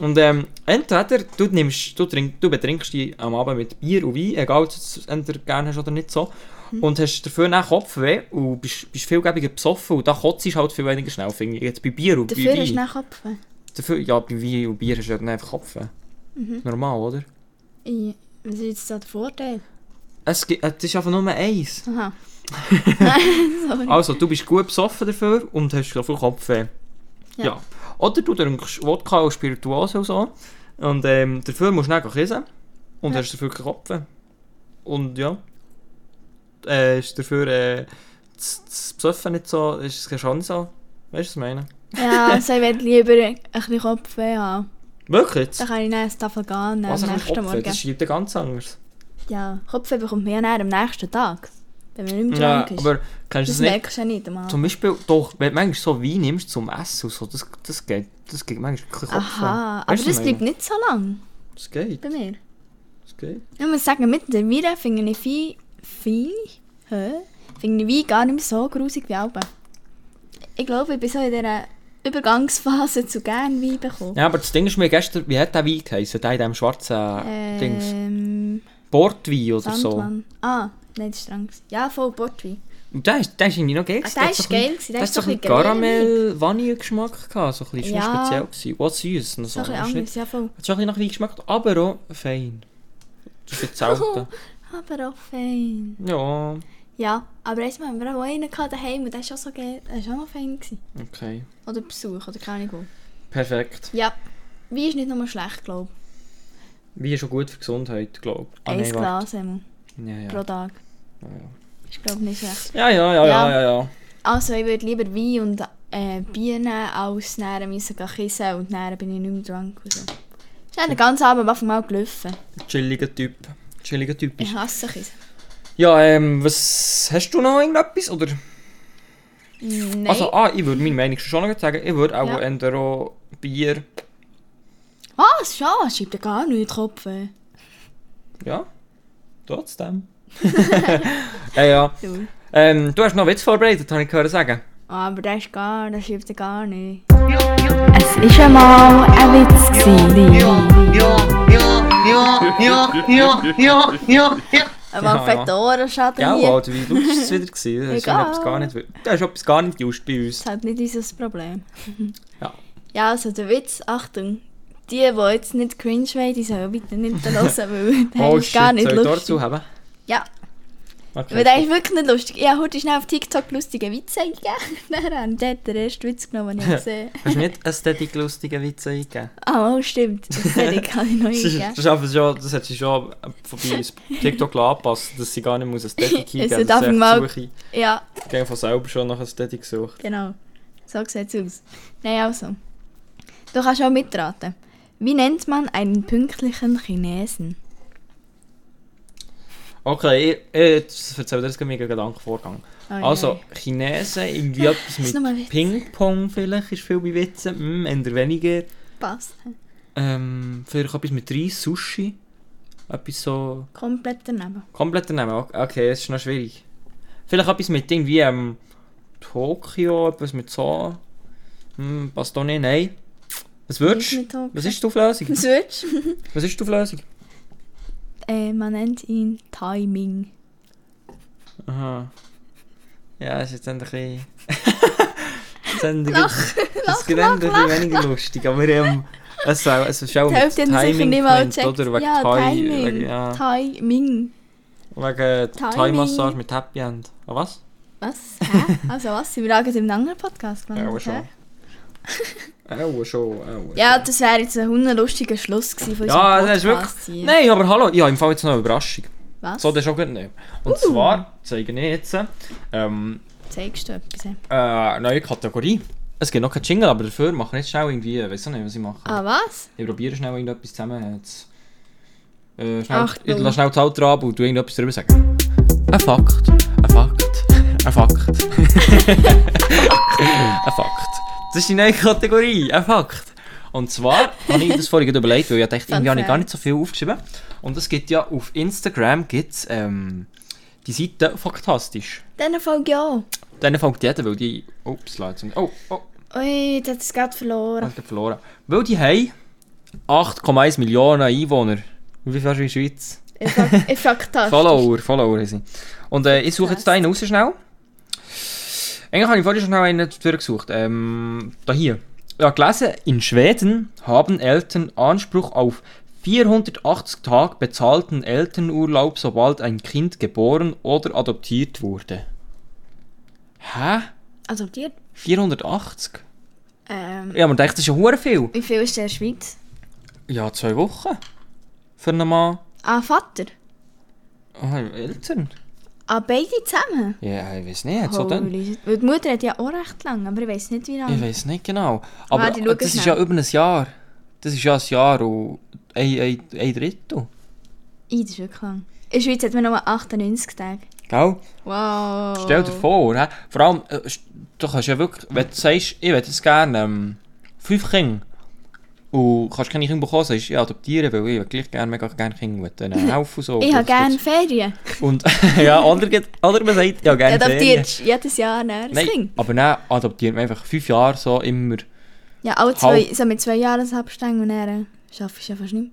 Und ähm, entweder du, nimmst, du, trink, du betrinkst dich am Abend mit Bier und Wein, egal ob du es gerne hast oder nicht so, und hast dafür dann Kopfweh und bist, bist viel gäbiger besoffen und da kotzt du halt viel weniger schnell, finde ich. Jetzt bei Bier und Dafür bei hast du Wein. nicht Kopfweh. Dafür, ja, bei Wein und Bier hast du dann einfach Kopfweh. Normal, oder? Ja, Was ist jetzt da der Vorteil? Es, gibt, es ist einfach nur eins. Aha. Sorry. Also, du bist gut besoffen dafür und hast viel Kopfweh. Ja. Ja. Oder du trinkst Wodka und Spirituose und so. Und ähm, dafür musst du dann kissen. Und Ja. hast dafür keinen Kopf. Und ja. Äh, ist dafür äh, das, das Besoffen nicht so, ist es schon so. Weißt du, was ich meine? Ja, also ich würde lieber ein bisschen Kopfweh haben. Wirklich? Dann kann ich dann eine Tafel gehen am nächsten Kopfweh? Morgen. Das schreibt ja ganz anders. Ja, Kopfweh bekommt man ja am nächsten Tag. Wenn man nicht mehr Ja, ist. aber kennst du das nicht? merkst du ja nicht einmal. Zum Beispiel, doch, wenn du manchmal so Wein nimmst zum Essen und so, das, das geht, das geht manchmal wirklich. Aha, aber das bleibt nicht so lang Das geht, bei mir. das geht. Ich muss sagen, mit der Wein finde ich viel, viel, hä? finde ich Wein gar nicht mehr so grusig wie Alben. Ich glaube, ich bin so in dieser Übergangsphase zu gern Wein bekommen. Ja, aber das Ding ist mir gestern, wie hat der Wein geheißen? Der in diesem schwarzen Dings. Ähm, Portwein oder so. Sandmann. Ah, nein, das ist streng. Ja, voll Portwein. Und der ist, der ist irgendwie noch geil. Ah, der ist geil gewesen, Der hat so ein Caramel-Vanille-Geschmack gehabt. So ein bisschen, Ja. speziell gewesen. Was süß so. So ein bisschen anders, ja voll. hat schon ein bisschen nach Wein geschmeckt, aber auch fein. Das ist jetzt. Aber auch fein. ja, Ja, aber erstmal haben wir auch einen gehabt daheim und der war auch so geil. Der war auch noch fein. Gewesen. okay. Oder Besuch, oder keine Ahnung. Perfekt. Ja, Wein ist nicht nur schlecht, glaube Wein ist schon gut für die Gesundheit, glaube ich. ich. Ein Glas einmal Ja, ja. pro Tag. Ja, ja. Ist, glaube ich, nicht schlecht. Ja, ja, ja, ja, Ja. ja, ja. Also, ich würde lieber Wein und äh, Bier nehmen, als näher müssen gehen kissen und näher bin ich nicht mehr drunk. und So. Ich habe den ganzen Abend einfach mal gelaufen. Chilliger Typ. Chilliger Typ Ich hasse Kissen. Ja, ähm, was... Hast du noch irgendetwas, oder? Nein. Also, ah, ich würde meine Meinung schon noch sagen. Ich würde auch Ja. entweder Bier... Was? Schon? Schreibt ja gar nicht in den Kopf. Ja, trotzdem. ja, ja. Du. Ähm, du hast noch Witz vorbereitet, habe ich gehört sagen. Aber der ist gar, der schreibt ja gar nicht. Es war einmal ein Witz. Aber Ja, ja, fett Ohrenschaden Ja, hier. Alter, wie lustig war es wieder? gewesen? Das ist etwas gar nicht... Das ist etwas gar nicht just bei uns. Das ist halt nicht unser Problem. Ja. Ja, also der Witz, Achtung. Die, die jetzt nicht cringe wollen, die sollen bitte nicht hören, weil der Oh ist shit, gar nicht soll ich lustig. dazu haben? Ja, Okay. weil der ist wirklich nicht lustig. Ich habe heute schnell auf TikTok lustige Witze eingegeben. Dann habe ich dort den ersten Witz genommen, den ich gesehen habe. Hast du nicht ästhetik lustige Witze eingegeben? Ah, oh, stimmt. Das hätte ich ich noch Das, ist, eingegeben. das, schon, das hat sie schon vorbei ins TikTok angepasst, dass sie gar nicht muss Ästhetik eingeben darf dass sie mal- echt suche. Ja, Ich habe von selber schon nach Ästhetik gesucht. genau. So sieht es aus. Nein, also. Du kannst auch mitraten. Wie nennt man einen pünktlichen Chinesen? Okay, ich, ich jetzt erzähle dir gerade meinen Gedankenvorgang. Oh, Also. Chinesen, irgendwie etwas mit. Ping-Pong vielleicht, ist viel bei Witzen, hm, eher weniger. Passt. Ähm, vielleicht etwas mit Reis, Sushi. Etwas so Komplett daneben. komplett daneben. Okay, es ist noch schwierig. Vielleicht etwas mit irgendwie ähm, Tokio, etwas mit so. Hm, passt doch nicht, nein. Was würdest du? Was ist die Auflösung? Was würdest du? Was ist die Auflösung? Äh, man nennt ihn Timing. Aha. Ja, das ist jetzt ein bisschen. ist das ist ein bisschen weniger lustig, aber ähm, es, soll, es ist auch mit haben Timing gemeint, oder? Wegen ja, Thai, Timing. wegen, ja, Timing. wegen. Thai-Massage mit Happy End. Ah, was? Was? Hä? Also was? Sind wir gerade in einem anderen Podcast Ja, gelandet? aber schon. Auch schon, auch Ja, das wäre jetzt ein hundenlustiger Schluss gewesen von Ja, unserem das ist wirklich. Hier. Nein, aber hallo, ja, im Fall jetzt noch eine Überraschung. Was? So, das ist auch gut nicht. Und zwar zeige ich jetzt ähm, Zeigst du etwas? äh, eine neue Kategorie. Es gibt noch keinen Jingle, aber dafür mache ich jetzt schnell irgendwie, ich weiß auch nicht, was ich mache. Ah, was? Ich probiere schnell irgendetwas zusammen. Jetzt, äh, schnell, Achtung. ich lasse schnell das Auto ab und tu irgendetwas darüber sagen. Ein Fakt, ein Fakt, ein Fakt. ein Fakt. Das ist die neue Kategorie, ein Fakt. Und zwar habe ich das vorhin überlegt, weil ich dachte, irgendwie habe ich gar nicht so viel aufgeschrieben. Und es gibt ja auf Instagram gibt's, ähm, die Seite Faktastisch. Dann Folge ja. Dann folgt jeder, weil die... Ups, Leute. Oh, oh, Ui, das hat es gerade verloren. habe verloren. Weil die haben 8,1 Millionen Einwohner. Wie viel ist in der Schweiz? Ich das. Follower, Follower sie. Und äh, ich suche jetzt da einen raus schnell. Eigentlich habe ich vorhin schon schnell einen durchgesucht. Ähm, da hier. Ja, gelesen, in Schweden haben Eltern Anspruch auf 480 Tage bezahlten Elternurlaub, sobald ein Kind geboren oder adoptiert wurde. Hä? Adoptiert? 480? Ähm, Ja, man denkt, das ist ja hure viel. wie viel ist der in der Schweiz? Ja, zwei Wochen. Für einen Mann. Ah, Vater? Ah, Eltern? Ah, beide zusammen? Ja, ich weiß nicht. So dann. Weil die Mutter hat ja auch recht lang, aber ich weiß nicht wie lange. Ich weiß nicht genau. Aber schau das ist schnell. ja über ein Jahr. Das ist ja ein Jahr und ein, ein, ein Drittel. Ih, das ist wirklich lang. In der Schweiz hat man nur 98 Tage. Gell? Wow. Stell dir vor, hä? vor allem, äh, du kannst ja wirklich, wenn du sagst, ich hätte jetzt gerne ähm, fünf Kinder und kannst keine Kinder bekommen, sagst ich adoptieren, weil ich will gleich gerne, mega gerne Kinder mit und so. Ich habe gerne Ferien. Und ja, geht- oder man sagt, ja, gerne Ferien. adoptierst jedes Jahr ein Nein, Kind. aber dann adoptiert man einfach fünf Jahre so immer. Ja, alle zwei, Halb- so mit zwei Jahresabständen und dann schaffst du ja fast nicht.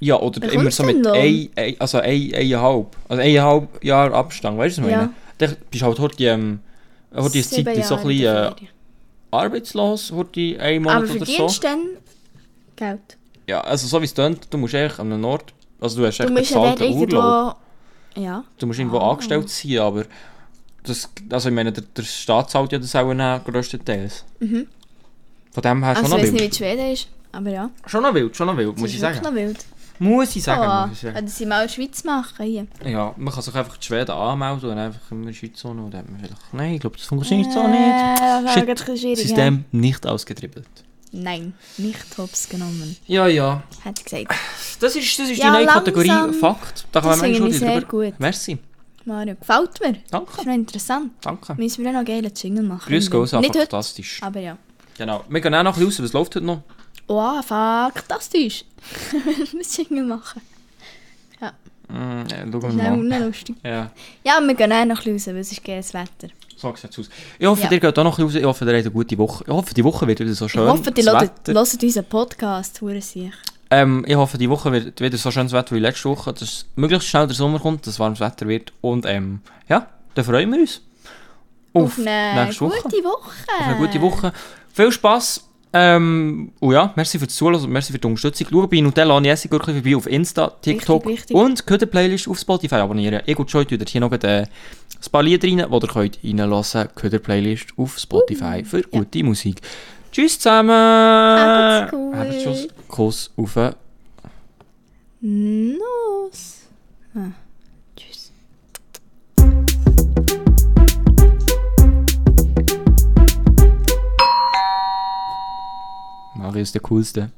Ja, oder Wer immer so mit ein, ein, also ein, eineinhalb, also eineinhalb Jahr Abstand, weißt du, was ich Ja. meine? Dann bist du halt heute, ähm, heute Zeit so ein bisschen äh, Ferien. arbeitslos, heute ein Monat Aber oder so. verdienst du dann Geld? Ja, also so wie es tönt, du musst eigentlich an einem Ort, also du hast echt dort bezahlten. Urlaub. Ja. Du musst irgendwo Ah. angestellt sein, aber das, also ich meine, der, der Staat zahlt ja das auch dann grösstenteils. Mhm. Von dem her schon Also noch ich weiß nicht, wild. wie Schweden ist, aber ja. Schon noch wild, schon noch wild, Das muss ich sagen. noch wild. Muss ich sagen, Oh, muss ich sagen. wenn sie mal in der Schweiz machen hier. Ja, man kann sich einfach die Schweden anmelden und einfach in der Schweiz wohnen und dann hat man vielleicht... Nein, ich glaube, das funktioniert so nicht. Äh, das Shit. System nicht ausgetribbelt. Ja. Nein, nicht hops genommen. Ja, ja. Hat sie gesagt. Das ist, das ist Ja, die neue Kategorie langsam. Fakt. Da kann Das man schon sehr drüber- gut. Merci. Mario, gefällt mir. Das Danke. ist noch interessant. Danke. Müssen wir dann noch geile Jingle machen. Grüß Gott, Nicht heute, fantastisch. aber ja. Genau. Wir gehen auch noch raus. Was läuft heute noch? Oh, fantastisch. wir müssen Jingle machen. Mm, äh, schauen Das wir ist auch mal. lustig. Ja, Ja, wir gehen auch noch raus, weil es ist geiles Wetter. Sieht es aus. Ich hoffe, Ja. ihr geht auch noch raus. Ich hoffe, ihr habt eine gute Woche. Ich hoffe, die Woche wird wieder so schön. ich hoffe, Wetter. hören unseren Podcast. Ähm, ich hoffe, die Woche wird wieder so schönes Wetter wie letzte Woche, dass möglichst schnell der Sommer kommt, dass warmes Wetter wird. Und ähm, ja, dann freuen wir uns. Auf eine nächste Woche. gute Woche. Auf eine gute Woche. Viel Spass. Ähm, und ja, merci fürs Zuhören und merci für die Unterstützung. Schau bei Nutella und Jessica vorbei auf Insta, TikTok wichtig. und könnt die Playlist auf Spotify abonnieren. Ich und Joy hier noch äh, ein paar Lieder rein, die ihr könnt reinlassen könnt. Könnt die Playlist auf Spotify für ja. gute Musik. Tschüss zusammen! Habt's gut. Habt's. Kuss auf Nuss. Ah, Mario ist der coolste.